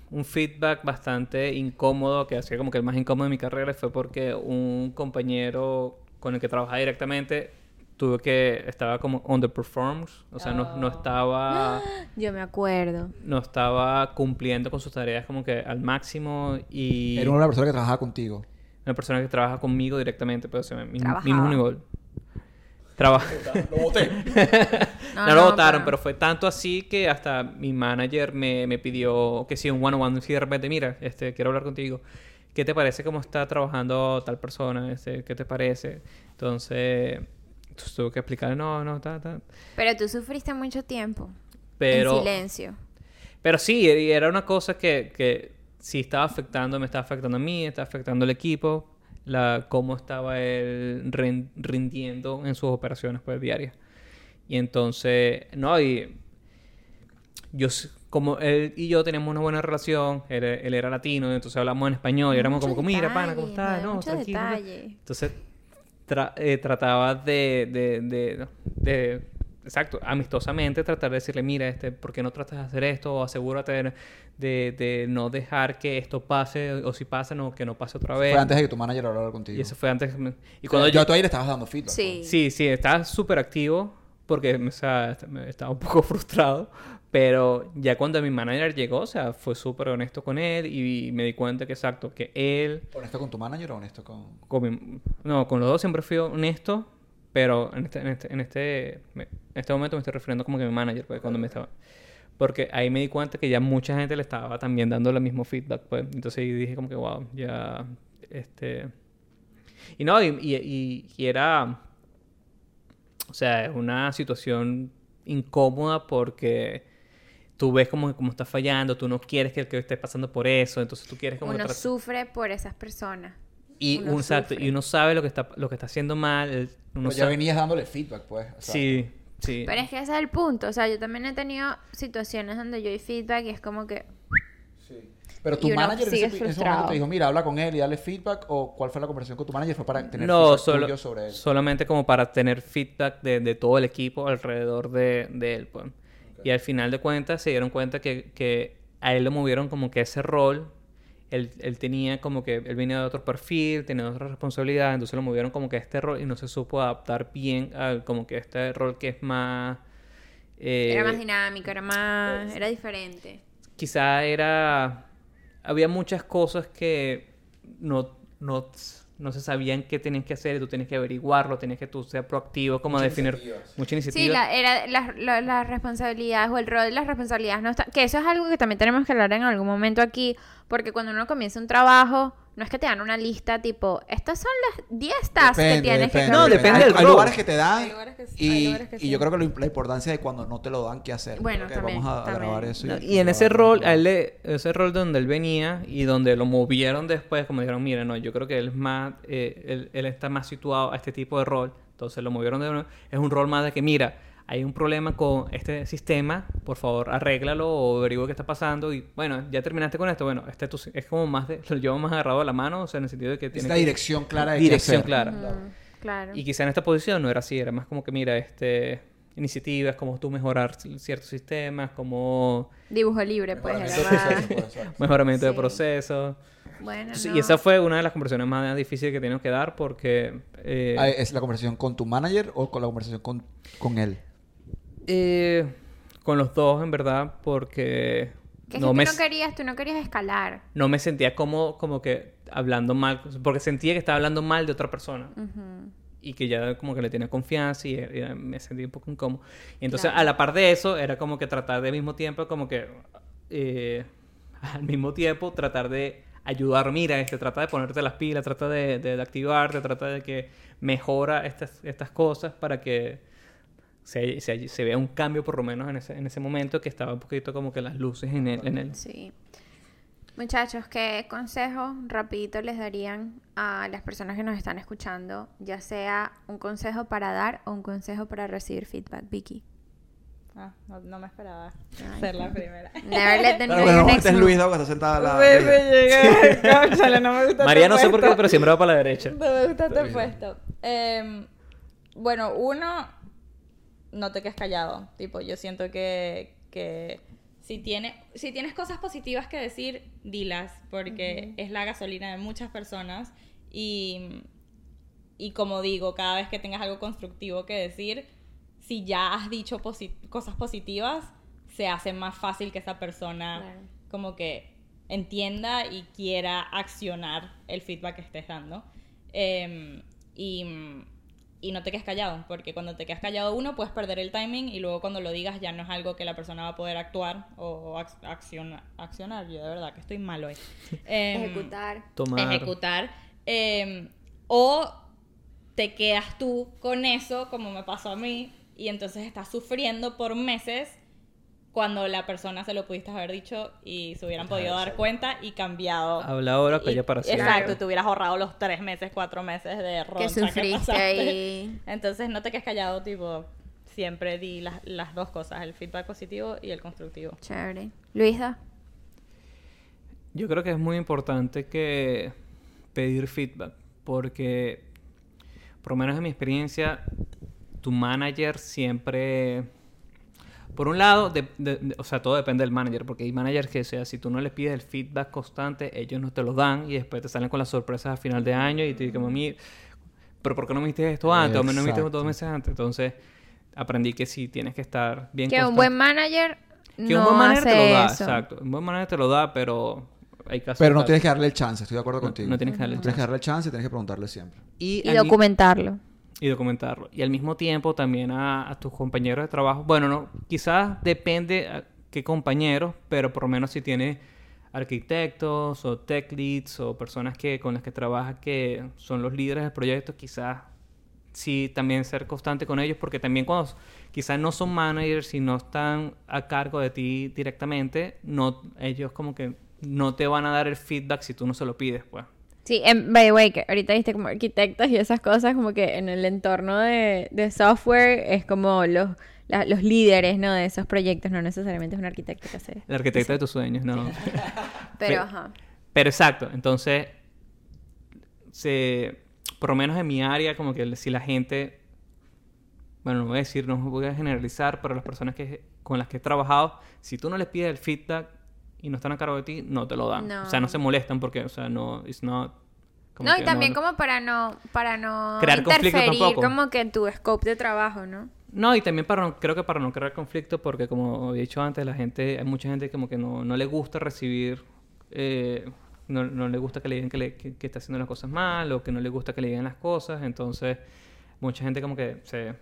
un feedback bastante incómodo, que ha sido como que el más incómodo de mi carrera, fue porque un compañero con el que trabajaba directamente tuve que estaba como underperformed, o sea, no, no estaba Yo me acuerdo. no estaba cumpliendo con sus tareas como que al máximo y Era una persona que trabajaba contigo. Una persona que trabaja conmigo directamente, pero o sea, mi- Trabajaba. mismo nivel. Trabaja. Lo boté. No, No, lo votaron, pero- pero... fue tanto así que hasta mi manager me, me pidió que sí, un one on one, sí, de repente, mira, este, quiero hablar contigo. ¿Qué te parece cómo está trabajando tal persona? Este, ¿Qué te parece? Entonces, entonces tuve que explicarle, no, no, ta, ta. Pero tú sufriste mucho tiempo. Pero, En silencio. pero sí, y era una cosa que, que sí estaba afectando, me estaba afectando a mí, estaba afectando al equipo, la, cómo estaba él rin- rindiendo en sus operaciones pues, diarias. Y entonces, no, y yo, como él y yo teníamos una buena relación, él, él era latino, entonces hablamos en español y éramos como, Muchos mira, pana, ¿cómo estás? No, tranquilo. ¿no?". detalles. Entonces, tra- eh, trataba de, de, de, de- exacto, amistosamente tratar de decirle, mira, este, ¿por qué no tratas de hacer esto? O asegúrate de, de, de no dejar que esto pase, o si pasa, no, que no pase otra vez. Fue antes de que tu manager hablara contigo. Y eso fue antes. Y cuando yo, yo... a tú ahí le estabas dando feedback. Sí. Sí, sí, estaba súper activo porque o sea, est- me- estaba un poco frustrado, pero ya cuando mi manager llegó, o sea, fue súper honesto con él y me di cuenta que exacto, que él. ¿Honesto con tu manager o honesto con...? con mi- no, con los dos siempre fui honesto, pero en este, en este, en este, en este momento me estoy refiriendo como que mi manager, pues, cuando me estaba... Porque ahí me di cuenta que ya mucha gente le estaba también dando el mismo feedback, pues. Entonces dije como que, wow, ya, este... Y no, y, y, y- era... O sea, es una situación incómoda porque tú ves como, como está fallando, tú no quieres que el que esté pasando por eso, entonces tú quieres como... Uno tra- sufre por esas personas. Y, uno un, y uno sabe lo que está, lo que está haciendo mal. Uno Pero ya sabe- venías dándole feedback, pues. o sea, Sí, sí. Pero es que ese es el punto. O sea, yo también he tenido situaciones donde yo doy feedback y es como que. Pero tu manager en ese, en ese momento te dijo, mira, habla con él y dale feedback. ¿O cuál fue la conversación con tu manager? Fue para tener No, feedback solo, tuyo sobre él. solamente como para tener feedback de, de todo el equipo alrededor de, de él. Pues. Y al final de cuentas se dieron cuenta que, que a él lo movieron como que ese rol, él, él tenía como que, él venía de otro perfil, tenía otra responsabilidad, entonces lo movieron como que a este rol y no se supo adaptar bien al como que este rol que es más... eh, Era más dinámico, era más. Era diferente. quizá era... Había muchas cosas que no, no, no se sabían qué tenías que hacer y tú tenías que averiguarlo, tenías que tú ser proactivo, como definir mucha iniciativa. Sí, la, era, las la- las responsabilidades o el rol de las responsabilidades no está. Que eso es algo que también tenemos que hablar en algún momento aquí. Porque cuando uno comienza un trabajo, no es que te dan una lista tipo, estas son las 10 tasks que Depende, tienes depende, que No, depende Hay- del Hay lugares que te dan Hay lugares que sí, y, hay lugares que y sí. yo creo que lo- la importancia de cuando no te lo dan, ¿qué hacer? Bueno, que también, Vamos a, también. grabar eso. No, y en ese rol, a- él le- ese rol donde él venía y donde lo movieron después, como dijeron, mira, no, yo creo que él es más, eh, él, él está más situado a este tipo de rol, entonces lo movieron de nuevo. Es un rol más de que, mira, hay un problema con este sistema, por favor, arréglalo o averigua qué está pasando y, bueno, ya terminaste con esto, bueno, este es, tu- es como más de, lo llevo más agarrado de la mano, o sea, en el sentido de que Es tiene la que- dirección clara de qué dirección hacer. clara. Mm, Claro. Y quizá en esta posición no era así, era más como que, mira, este, iniciativas, como tú mejorar ciertos sistemas, como Dibujo libre, pues, Mejoramiento de procesos. Bueno, no. Y esa fue una de las conversaciones más difíciles que tenemos que dar porque... eh, Ah, ¿Es la conversación con tu manager o con la conversación con, con él? Eh, con los dos, en verdad, porque... Que no me tú s- no querías, tú no querías escalar. no me sentía como, como que hablando mal, porque sentía que estaba hablando mal de otra persona. Y que ya como que le tenía confianza y, y me sentí un poco incómodo. Y entonces, Claro. a la par de eso, era como que tratar de mismo tiempo, como que eh, al mismo tiempo tratar de ayudar, mira, este, trata de ponerte las pilas, trata de, de- de activarte, trata de que mejora estas, estas cosas para que se, se, se vea un cambio por lo menos en ese, en ese momento que estaba un poquito como que las luces en el... En el Sí. Muchachos, ¿qué consejo rapidito les darían a las personas que nos están escuchando? Ya sea un consejo para dar o un consejo para recibir feedback, Vicky. Ah, no, no me esperaba Ay. ser la primera. Never let them Claro, bueno, este next es. Luis que está sentada a la... Sí, sí, llegué. Cónchale, no me gusta María no sé por qué, puesto. pero siempre va para la derecha. No me gusta este puesto. Em, bueno, uno, no te quedes callado. Tipo, yo siento que, que si, tiene, si tienes cosas positivas que decir, dilas, porque es la gasolina de muchas personas. Y, y como digo, cada vez que tengas algo constructivo que decir, si ya has dicho posi- cosas positivas, se hace más fácil que esa persona Claro. como que entienda y quiera accionar el feedback que estés dando. Em, y, y no te quedes callado, porque cuando te quedas callado uno puedes perder el timing y luego cuando lo digas ya no es algo que la persona va a poder actuar o ac- acciona- accionar. Yo de verdad que estoy malo hoy. Em, Ejecutar. Tomar... ejecutar. eh, o te quedas tú con eso, como me pasó a mí, y entonces estás sufriendo por meses cuando la persona se lo pudiste haber dicho y se hubieran podido dar cuenta y cambiado. Habla ahora, Y- calla para siempre. Exacto, te hubieras ahorrado los tres meses, cuatro meses de roncha Que sufriste ahí. Entonces no te quedes callado, tipo, siempre di las, las dos cosas, el feedback positivo y el constructivo. Chévere. Luisa. Yo creo que es muy importante que pedir feedback, porque por lo menos en mi experiencia, tu manager siempre... Por un lado, de- de- de- o sea, todo depende del manager, porque hay managers que, o sea, si tú no les pides el feedback constante, ellos no te lo dan y después te salen con las sorpresas a final de año y te dicen, mami, pero ¿por qué no me diste esto antes? O no me diste dos meses antes. Entonces, aprendí que sí, tienes que estar bien Que un buen manager Que no un buen manager hace te lo da, eso. exacto. Un buen manager te lo da, pero hay casos... Pero no tienes que darle el chance, estoy de acuerdo No- contigo. no tienes que darle el Tienes que chance. darle el chance y tienes que preguntarle siempre. Y, documentarlo. Y documentarlo. Y al mismo tiempo también a, tus compañeros de trabajo. Bueno, no, quizás depende a qué compañeros, pero por lo menos si tienes arquitectos o tech leads o personas que con las que trabajas que son los líderes del proyecto, quizás sí también ser constante con ellos porque también cuando quizás no son managers y no están a cargo de ti directamente, no ellos como que no te van a dar el feedback si tú no se lo pides, pues. Sí, en, by the way, que ahorita viste como arquitectos y esas cosas, como que en el entorno de, de software es como los, la- los líderes, ¿no? De esos proyectos, no necesariamente es un arquitecto que hace. El arquitecto de tus sueños, no. Pero, Sí. ajá. Pero exacto, entonces, se, por lo menos en mi área, como que si la gente, bueno, no voy a decir, no voy a generalizar, pero las personas que, con las que he trabajado, si tú no les pides el feedback y no están a cargo de ti, no te lo dan. No. O sea, no se molestan porque, o sea, no, it's not... como No, y también no- como para no, para no Crear conflicto interferir tampoco. como que en tu scope de trabajo, ¿no? No, y también para no- creo que para no crear conflicto, porque como había dicho antes, la gente, hay mucha gente como que no, no le gusta recibir, eh, no, no le gusta que le digan que, le- que- que está haciendo las cosas mal, o que no le gusta que le digan las cosas, entonces mucha gente como que se,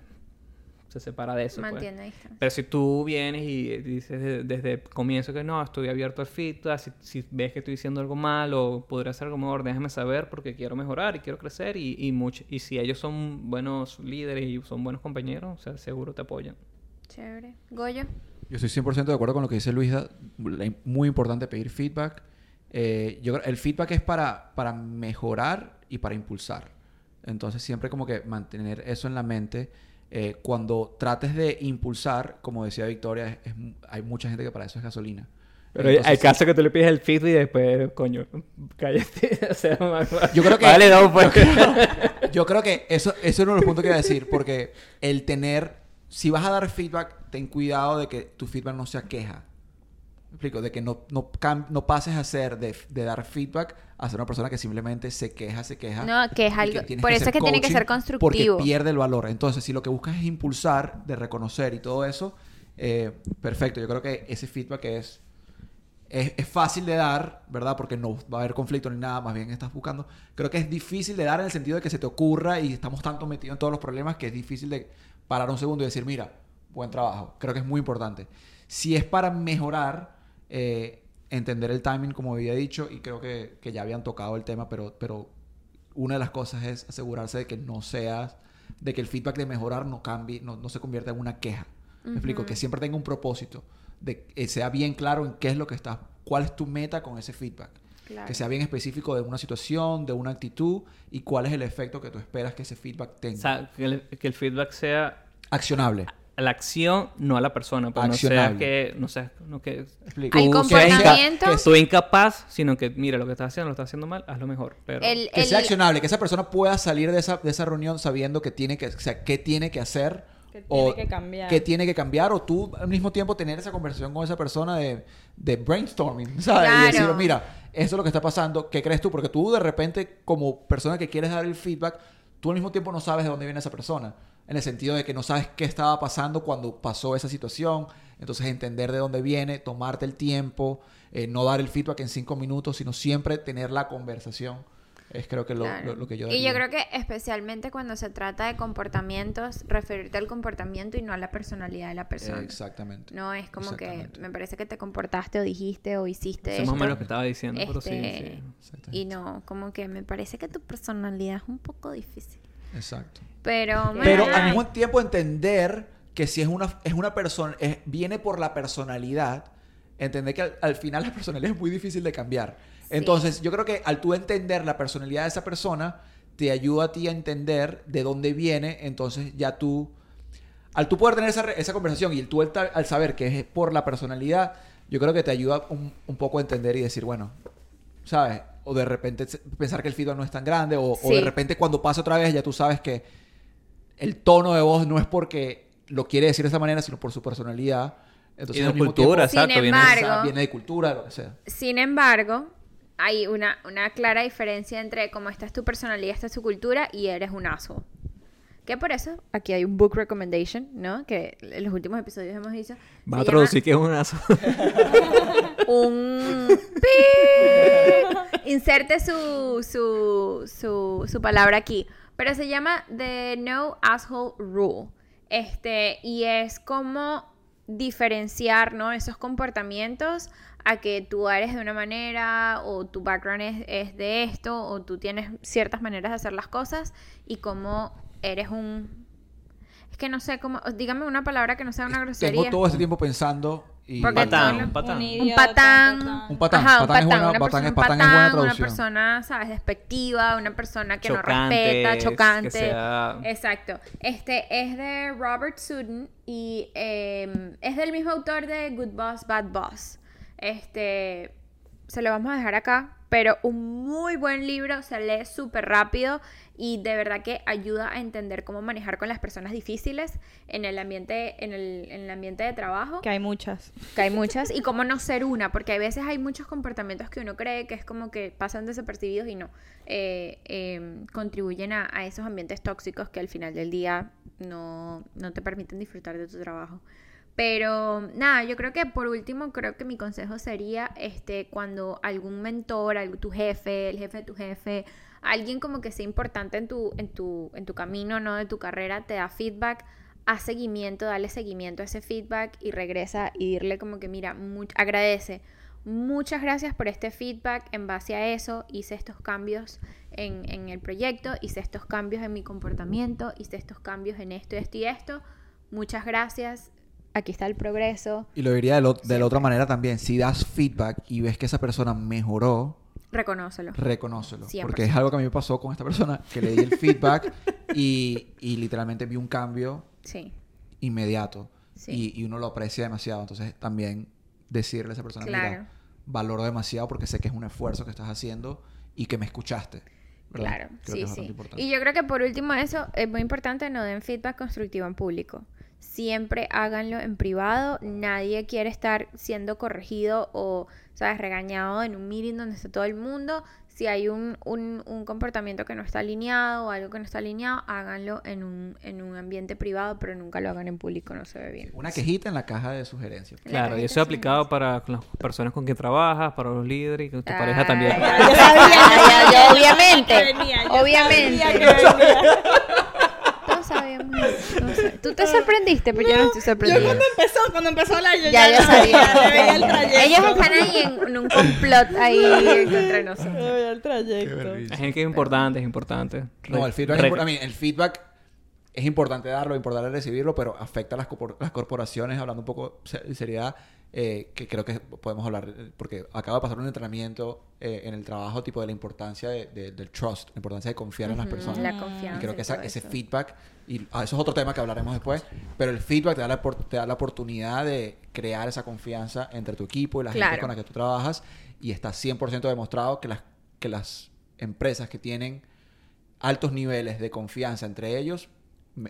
se separa de eso. pues. Mantiene distancia. Pero si tú vienes y dices de- desde el comienzo que no, estoy abierto al feedback, si, si ves que estoy diciendo algo mal o podría hacer algo mejor, déjame saber porque quiero mejorar y quiero crecer y, y, mucho, y si ellos son buenos líderes y son buenos compañeros, o sea, seguro te apoyan. Chévere. Goyo. Yo estoy 100% de acuerdo con lo que dice Luisa. Muy importante pedir feedback. Eh, yo creo el feedback es para, para mejorar y para impulsar. Entonces siempre como que mantener eso en la mente. Eh, cuando trates de impulsar, como decía Victoria, es- es- hay mucha gente que para eso es gasolina. Pero Entonces, hay sí, casos que tú le pides el feedback y después, coño, cállate. o sea, Yo creo que- Vale, no, pues. Yo creo que eso, eso es uno de los puntos que iba a decir, porque el tener si vas a dar feedback, ten cuidado de que tu feedback no sea queja. ¿Me explico? De que no, no, no pases a ser de, de dar feedback a ser una persona que simplemente se queja, se queja. No, que es algo- por eso es que tiene que ser constructivo. Porque pierde el valor. Entonces, si lo que buscas es impulsar, de reconocer y todo eso, eh, perfecto. Yo creo que ese feedback es, es, es fácil de dar, ¿verdad? Porque no va a haber conflicto ni nada, más bien estás buscando. Creo que es difícil de dar en el sentido de que se te ocurra y estamos tanto metidos en todos los problemas que es difícil de parar un segundo y decir, mira, buen trabajo. Creo que es muy importante. Si es para mejorar, eh, entender el timing, como había dicho, y creo que, que ya habían tocado el tema, pero, pero una de las cosas es asegurarse de que no seas, de que el feedback de mejorar no cambie, no, no se convierta en una queja. Me explico, que siempre tenga un propósito, de que sea bien claro en qué es lo que estás, cuál es tu meta con ese feedback. Claro. Que sea bien específico de una situación, de una actitud y cuál es el efecto que tú esperas que ese feedback tenga. O sea, que el, que el feedback sea Accionable. A la acción, no a la persona. Pero no que, no sea, no que Explico. Al tú comportamiento- seas- que tú incapaz, sino que mira lo que estás haciendo, lo estás haciendo mal, hazlo mejor. Pero El- que el- sea accionable, que esa persona pueda salir de esa, de esa reunión sabiendo que tiene que, o sea, qué tiene que hacer. Que o tiene que cambiar. qué tiene que cambiar, o tú al mismo tiempo tener esa conversación con esa persona de, de brainstorming, ¿sabes? Y Claro. decir, mira, eso es lo que está pasando, ¿qué crees tú? Porque tú de repente, como persona que quieres dar el feedback, tú al mismo tiempo no sabes de dónde viene esa persona. En el sentido de que no sabes qué estaba pasando cuando pasó esa situación. Entonces, entender de dónde viene, tomarte el tiempo, eh, no dar el feedback en cinco minutos, sino siempre tener la conversación. Es creo que lo, Claro. lo- lo que yo Y yo daría. creo que especialmente cuando se trata de comportamientos, referirte al comportamiento y no a la personalidad de la persona. Exactamente. No es como que me parece que te comportaste o dijiste o hiciste eso es más o esto. menos lo que estaba diciendo. Pero sí, Este, sí. Y no, como que me parece que tu personalidad es un poco difícil. Exacto. Pero, Pero al mismo tiempo entender que si es una, es una persona, es- viene por la personalidad, entender que al, al final la personalidad es muy difícil de cambiar. Sí. Entonces, yo creo que al tú entender la personalidad de esa persona, te ayuda a ti a entender de dónde viene, entonces ya tú, al tú poder tener esa, esa conversación y el tú al, ta- al saber que es por la personalidad, yo creo que te ayuda un, un poco a entender y decir, bueno, ¿sabes? O de repente pensar que el feedback no es tan grande, o, o de repente cuando pasa otra vez ya tú sabes que el tono de voz no es porque lo quiere decir de esa manera, sino por su personalidad. Entonces, Y de cultura, tiempo, Sin exacto. viene- embargo- o sea, viene de cultura, lo que sea. sin embargo, hay una, una clara diferencia entre cómo esta es tu personalidad, esta es tu cultura y eres un asshole. Que por eso aquí hay un book recommendation, ¿no? Que en los últimos episodios hemos dicho. Va a traducir que es un llama un pi- inserte su, su, su, su palabra aquí. Pero se llama The No Asshole Rule. Este, y es como diferenciar ¿no? esos comportamientos a que tú eres de una manera o tu background es, es de esto o tú tienes ciertas maneras de hacer las cosas y cómo eres un... Es que no sé cómo... Dígame una palabra que no sea una grosería. Tengo todo este tiempo pensando y... Patán, un patán. Un patán. Un patán. Ajá, un Patán es buena- una patán persona- es- un patán es buena patán, una traducción. persona, ¿sabes? Despectiva, una persona que no Chocante, respeta, que chocante. sea- Exacto. Este es de Robert Sutton y eh, es del mismo autor de Good Boss, Bad Boss. Este, se lo vamos a dejar acá, pero un muy buen libro, se lee súper rápido y de verdad que ayuda a entender cómo manejar con las personas difíciles en el ambiente, en el, en el ambiente de trabajo Que hay muchas. que hay muchas, y cómo no ser una, porque hay veces hay muchos comportamientos que uno cree que es como que pasan desapercibidos y no, eh, eh, contribuyen a, a esos ambientes tóxicos que al final del día no, no te permiten disfrutar de tu trabajo. Pero nada, yo creo que por último, creo que mi consejo sería este, cuando algún mentor, tu jefe, el jefe de tu jefe, alguien como que sea importante en tu, en tu, en tu camino, ¿no? De tu carrera, te da feedback, haz seguimiento, dale seguimiento a ese feedback y regresa y dirle como que mira, mu- agradece. Muchas gracias por este feedback. En base a eso hice estos cambios en, en el proyecto, hice estos cambios en mi comportamiento, hice estos cambios en esto, esto y esto. Muchas gracias. Aquí está el progreso. Y lo diría de, lo- de la otra manera también. Si das feedback y ves que esa persona mejoró, Reconócelo. reconócelo. 100%. Porque es algo que a mí me pasó con esta persona, que le di el feedback y, y literalmente vi un cambio Sí. inmediato. Sí. Y, y uno lo aprecia demasiado. Entonces también decirle a esa persona, Claro. mira, valoro demasiado porque sé que es un esfuerzo que estás haciendo y que me escuchaste. ¿verdad? Claro, Creo que sí, es bastante sí. importante. Y yo creo que por último eso es muy importante, no den feedback constructivo en público. Siempre háganlo en privado. Nadie quiere estar siendo corregido o, sabes, regañado en un meeting donde está todo el mundo. Si hay un, un, un comportamiento que no está alineado o algo que no está alineado, háganlo en un, en un ambiente privado, pero nunca lo hagan en público, no se ve bien. Una quejita en la caja de sugerencias. En la Claro, y eso es aplicado para las personas con quien trabajas, para los líderes y con tu Ah, pareja también. ya, ya sabía, ya, ya, obviamente. venía, yo obviamente. sabía que venía. Todos sabíamos. todos sab- Tú te sorprendiste, pero yo no estoy Yo sorprendida. cuando empezó, cuando empezó la yo Ya, yo ya, sabía. ya veía el trayecto. Ellos están ahí en, en un complot ahí contra Ya nosotros. veía el trayecto. Es que es importante, es importante. No, el feedback, es a mí, el feedback es importante darlo, importante recibirlo, pero afecta a las, corpor- las corporaciones, hablando un poco de seriedad, eh, que creo que podemos hablar, porque acaba de pasar un entrenamiento eh, en el trabajo, tipo de la importancia de- de- del trust, la importancia de confiar en las personas. La confianza. Y creo que esa- ese feedback, y ah, eso es otro tema que hablaremos después, pero el feedback te da la, te da la oportunidad de crear esa confianza entre tu equipo y la gente Claro. con la que tú trabajas, y está 100% demostrado que las, que las empresas que tienen altos niveles de confianza entre ellos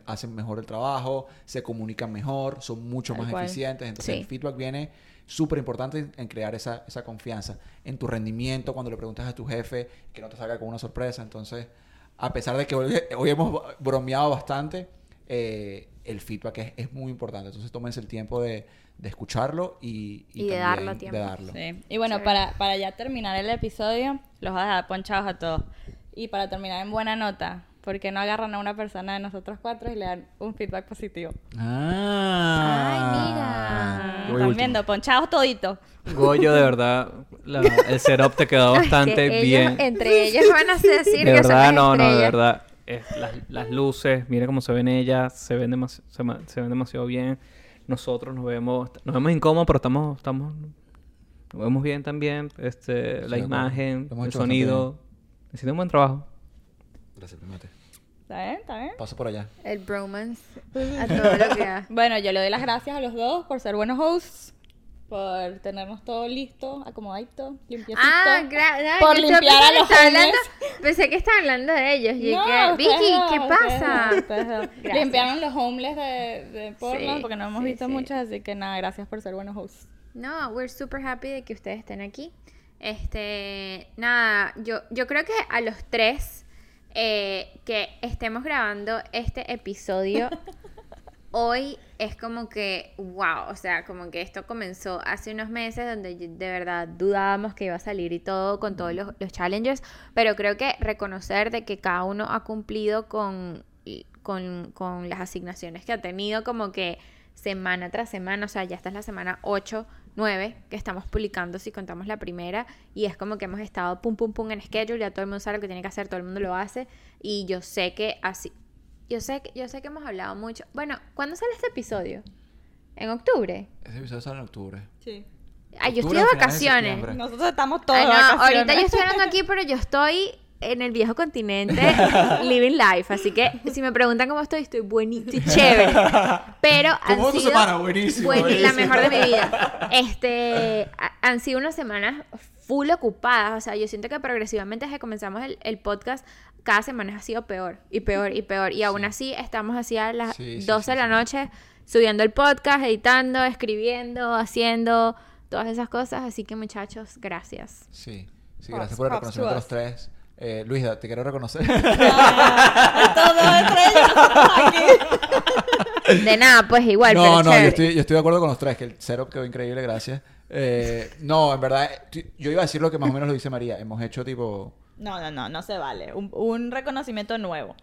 hacen mejor el trabajo, se comunican mejor, son mucho Tal más cual. eficientes. Entonces Sí. el feedback viene súper importante en, crear esa, esa confianza en tu rendimiento, cuando le preguntas a tu jefe que no te salga con una sorpresa. Entonces, a pesar de que hoy, hoy hemos bromeado bastante, eh, el feedback es, es muy importante. Entonces tómense el tiempo de, de escucharlo y, Y de también darlo tiempo. de darlo. Sí. Y bueno, Sí. para, para ya terminar el episodio, los voy a dejar ponchados a todos. Y para terminar en buena nota, ¿por qué no agarran a una persona de nosotros cuatro y le dan un feedback positivo? Ah. Ay, mira. Están viendo, ponchados toditos. Goyo, de verdad, la- el setup te quedó bastante ellos- bien. Entre ellos van a decir De que son verdad, las no, no, de verdad. Es las, las luces, mira cómo se ven ellas, se ven, demasi- se, ven demasiado bien. Nosotros nos vemos, nos vemos incómodos, pero estamos, estamos, nos vemos bien también. Este, la imagen, Lo el sonido. Hiciste un buen trabajo. Gracias, primate. ¿Está bien? ¿Está bien? Paso por allá. El bromance a todo lo que da. Bueno, yo le doy las gracias a los dos por ser buenos hosts, por tenernos todo listo, acomodadito, limpiecito. Ah, gracias. Por limpiar a los homeless. Pensé que estaban hablando de ellos. Y No, que, Vicky, ¿qué pasa? Limpiaron los homeless de, de Portland Sí, porque no hemos sí, visto sí. muchos, así que nada, gracias por ser buenos hosts. No, we're super happy de que ustedes estén aquí. Este, nada, yo, yo creo que a los tres eh, que estemos grabando este episodio hoy es como que, wow, o sea, como que esto comenzó hace unos meses donde de verdad dudábamos que iba a salir y todo con todos los, los challenges, pero creo que reconocer de que cada uno ha cumplido con, con, con las asignaciones que ha tenido como que semana tras semana, o sea, ya esta es la semana 8, 9 que estamos publicando si contamos la primera y es como que hemos estado pum pum pum en schedule, ya todo el mundo sabe lo que tiene que hacer, todo el mundo lo hace y yo sé que así yo sé que yo sé que hemos hablado mucho. Bueno, ¿cuándo sale este episodio? ¿En octubre? Ese episodio sale en octubre. Sí. Ay, yo estoy de de vacaciones. septiembre. Nosotros estamos todos Ay, de no, vacaciones. ahorita yo estoy hablando aquí, pero yo estoy en el viejo continente living life, así que si me preguntan cómo estoy, estoy buenísimo, estoy chévere. Pero han ¿Cómo tu sido semana? Buenísimo, buen- la buenísimo. mejor de mi vida. Este, ha- han sido unas semanas full ocupadas, o sea, yo siento que progresivamente desde que comenzamos el, el podcast cada semana ha sido peor y peor y peor y aún así estamos así a las Sí, sí, 12 sí, de la sí. noche subiendo el podcast, editando, escribiendo, haciendo todas esas cosas, así que muchachos, gracias. Sí, sí, gracias por reconocimiento to de los tres. Eh, Luisa, te quiero reconocer. Aquí. De nada, pues igual, no, pero no, yo estoy, yo estoy de acuerdo con los tres, que el setup quedó increíble, gracias. Eh, no, en verdad, eh, yo iba a decir lo que más o menos lo dice María. Hemos hecho tipo... No, no, no, no se vale. Un, un reconocimiento nuevo.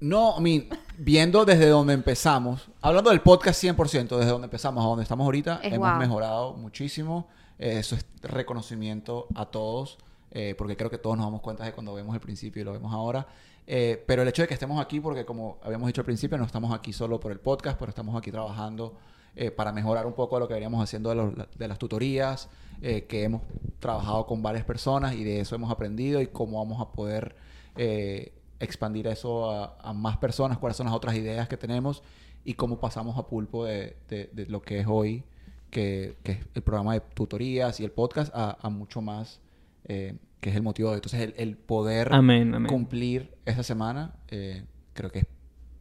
No, I mean, viendo desde donde empezamos, hablando del podcast 100%, desde donde empezamos a donde estamos ahorita, Es hemos wow. mejorado muchísimo. Eh, eso es reconocimiento a todos, eh, porque creo que todos nos damos cuenta de cuando vemos el principio y lo vemos ahora. Eh, pero el hecho de que estemos aquí, porque como habíamos dicho al principio, no estamos aquí solo por el podcast, pero estamos aquí trabajando eh, para mejorar un poco lo que veníamos haciendo de, las tutorías, que hemos trabajado con varias personas y de eso hemos aprendido y cómo vamos a poder expandir eso a, más personas, cuáles son las otras ideas que tenemos y cómo pasamos a pulpo de, lo que es hoy, que, es el programa de tutorías y el podcast, a mucho más, eh, que es el motivo de... Entonces, el, el poder Amén, amén. cumplir esa semana, eh, creo que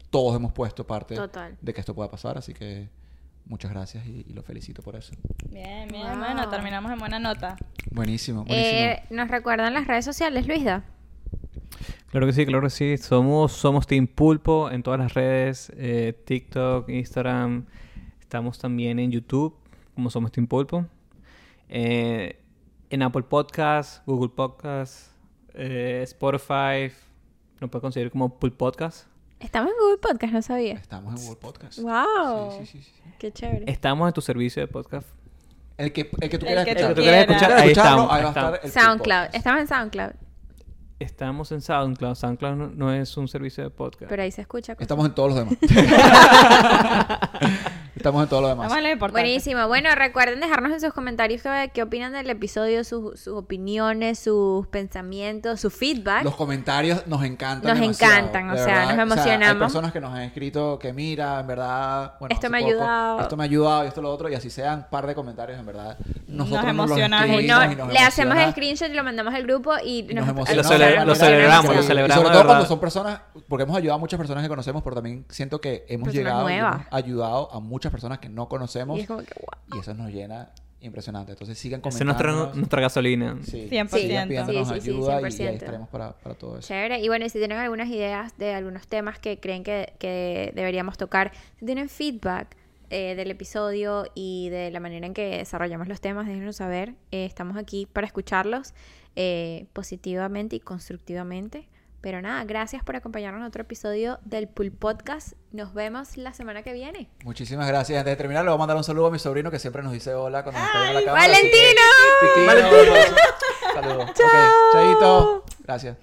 todos hemos puesto parte Total. de que esto pueda pasar, así que muchas gracias y, y lo felicito por eso. Bien, bien, Wow. bueno, terminamos en buena nota. Buenísimo, buenísimo. Eh, ¿Nos recuerdan las redes sociales, Luisda? Claro que sí, claro que sí. Somos, somos Team Pulpo en todas las redes, eh, TikTok, Instagram. Estamos también en YouTube, como somos Team Pulpo. Eh, en Apple Podcasts, Google Podcasts, eh, Spotify. Nos puede conseguir como Pulp Podcast. Estamos en Google Podcast, no sabía. Estamos en Google Podcast. ¡Wow! Sí, sí, sí, sí. ¡Qué chévere! Estamos en tu servicio de podcast. El que, el que tú El quieras escuchar. tú quieras escuchar, ahí estamos. ahí ahí va a estar estamos. el Pulp SoundCloud. Estamos en SoundCloud, Estamos en SoundCloud. SoundCloud no, no es un servicio de podcast. pero ahí se escucha. Estamos en todos los demás. Estamos en todos los demás. Vamos a lo importante. Buenísimo. Bueno, recuerden dejarnos en sus comentarios qué, qué opinan del episodio, sus, sus opiniones, sus pensamientos, su feedback. Los comentarios nos encantan. Nos demasiado, encantan, o sea, nos hay emocionamos. personas que nos han escrito que mira, en verdad, bueno, Esto me ha ayudado. Esto me ha ayudado y esto lo otro, y así sean un par de comentarios, en verdad. Nosotros nos emocionamos. Ay, escribimos no, y nos le hacemos emociona. screenshot y lo mandamos al grupo y, y nos nos, emociona. Lo cele- Nos lo emociona. celebramos, Sí, lo y celebramos sobre de todo verdad. cuando son personas, porque hemos ayudado a muchas personas que conocemos, pero también siento que hemos Personas llegado y hemos ayudado a muchas personas que no conocemos y es como que wow. y eso nos llena impresionante. Entonces sigan Esa es comentando. nuestra, nuestra gasolina. Sí, 100%. sigan pidiéndonos Sí, sí, sí, ayuda y- y, 100%. ahí estaremos para, para todo eso. Chévere. Y bueno, y si tienen algunas ideas de algunos temas que creen que, que deberíamos tocar, si tienen feedback eh, del episodio y de la manera en que desarrollamos los temas, déjenos saber. Eh, estamos aquí para escucharlos eh, positivamente y constructivamente. Pero nada, gracias por acompañarnos en otro episodio del Pool Podcast. Nos vemos la semana que viene. Muchísimas gracias. Antes de terminar, le voy a mandar un saludo a mi sobrino que siempre nos dice hola cuando nos está viendo la cámara. así que- ¡Valentino! Saludos. Ok, chaito. Gracias.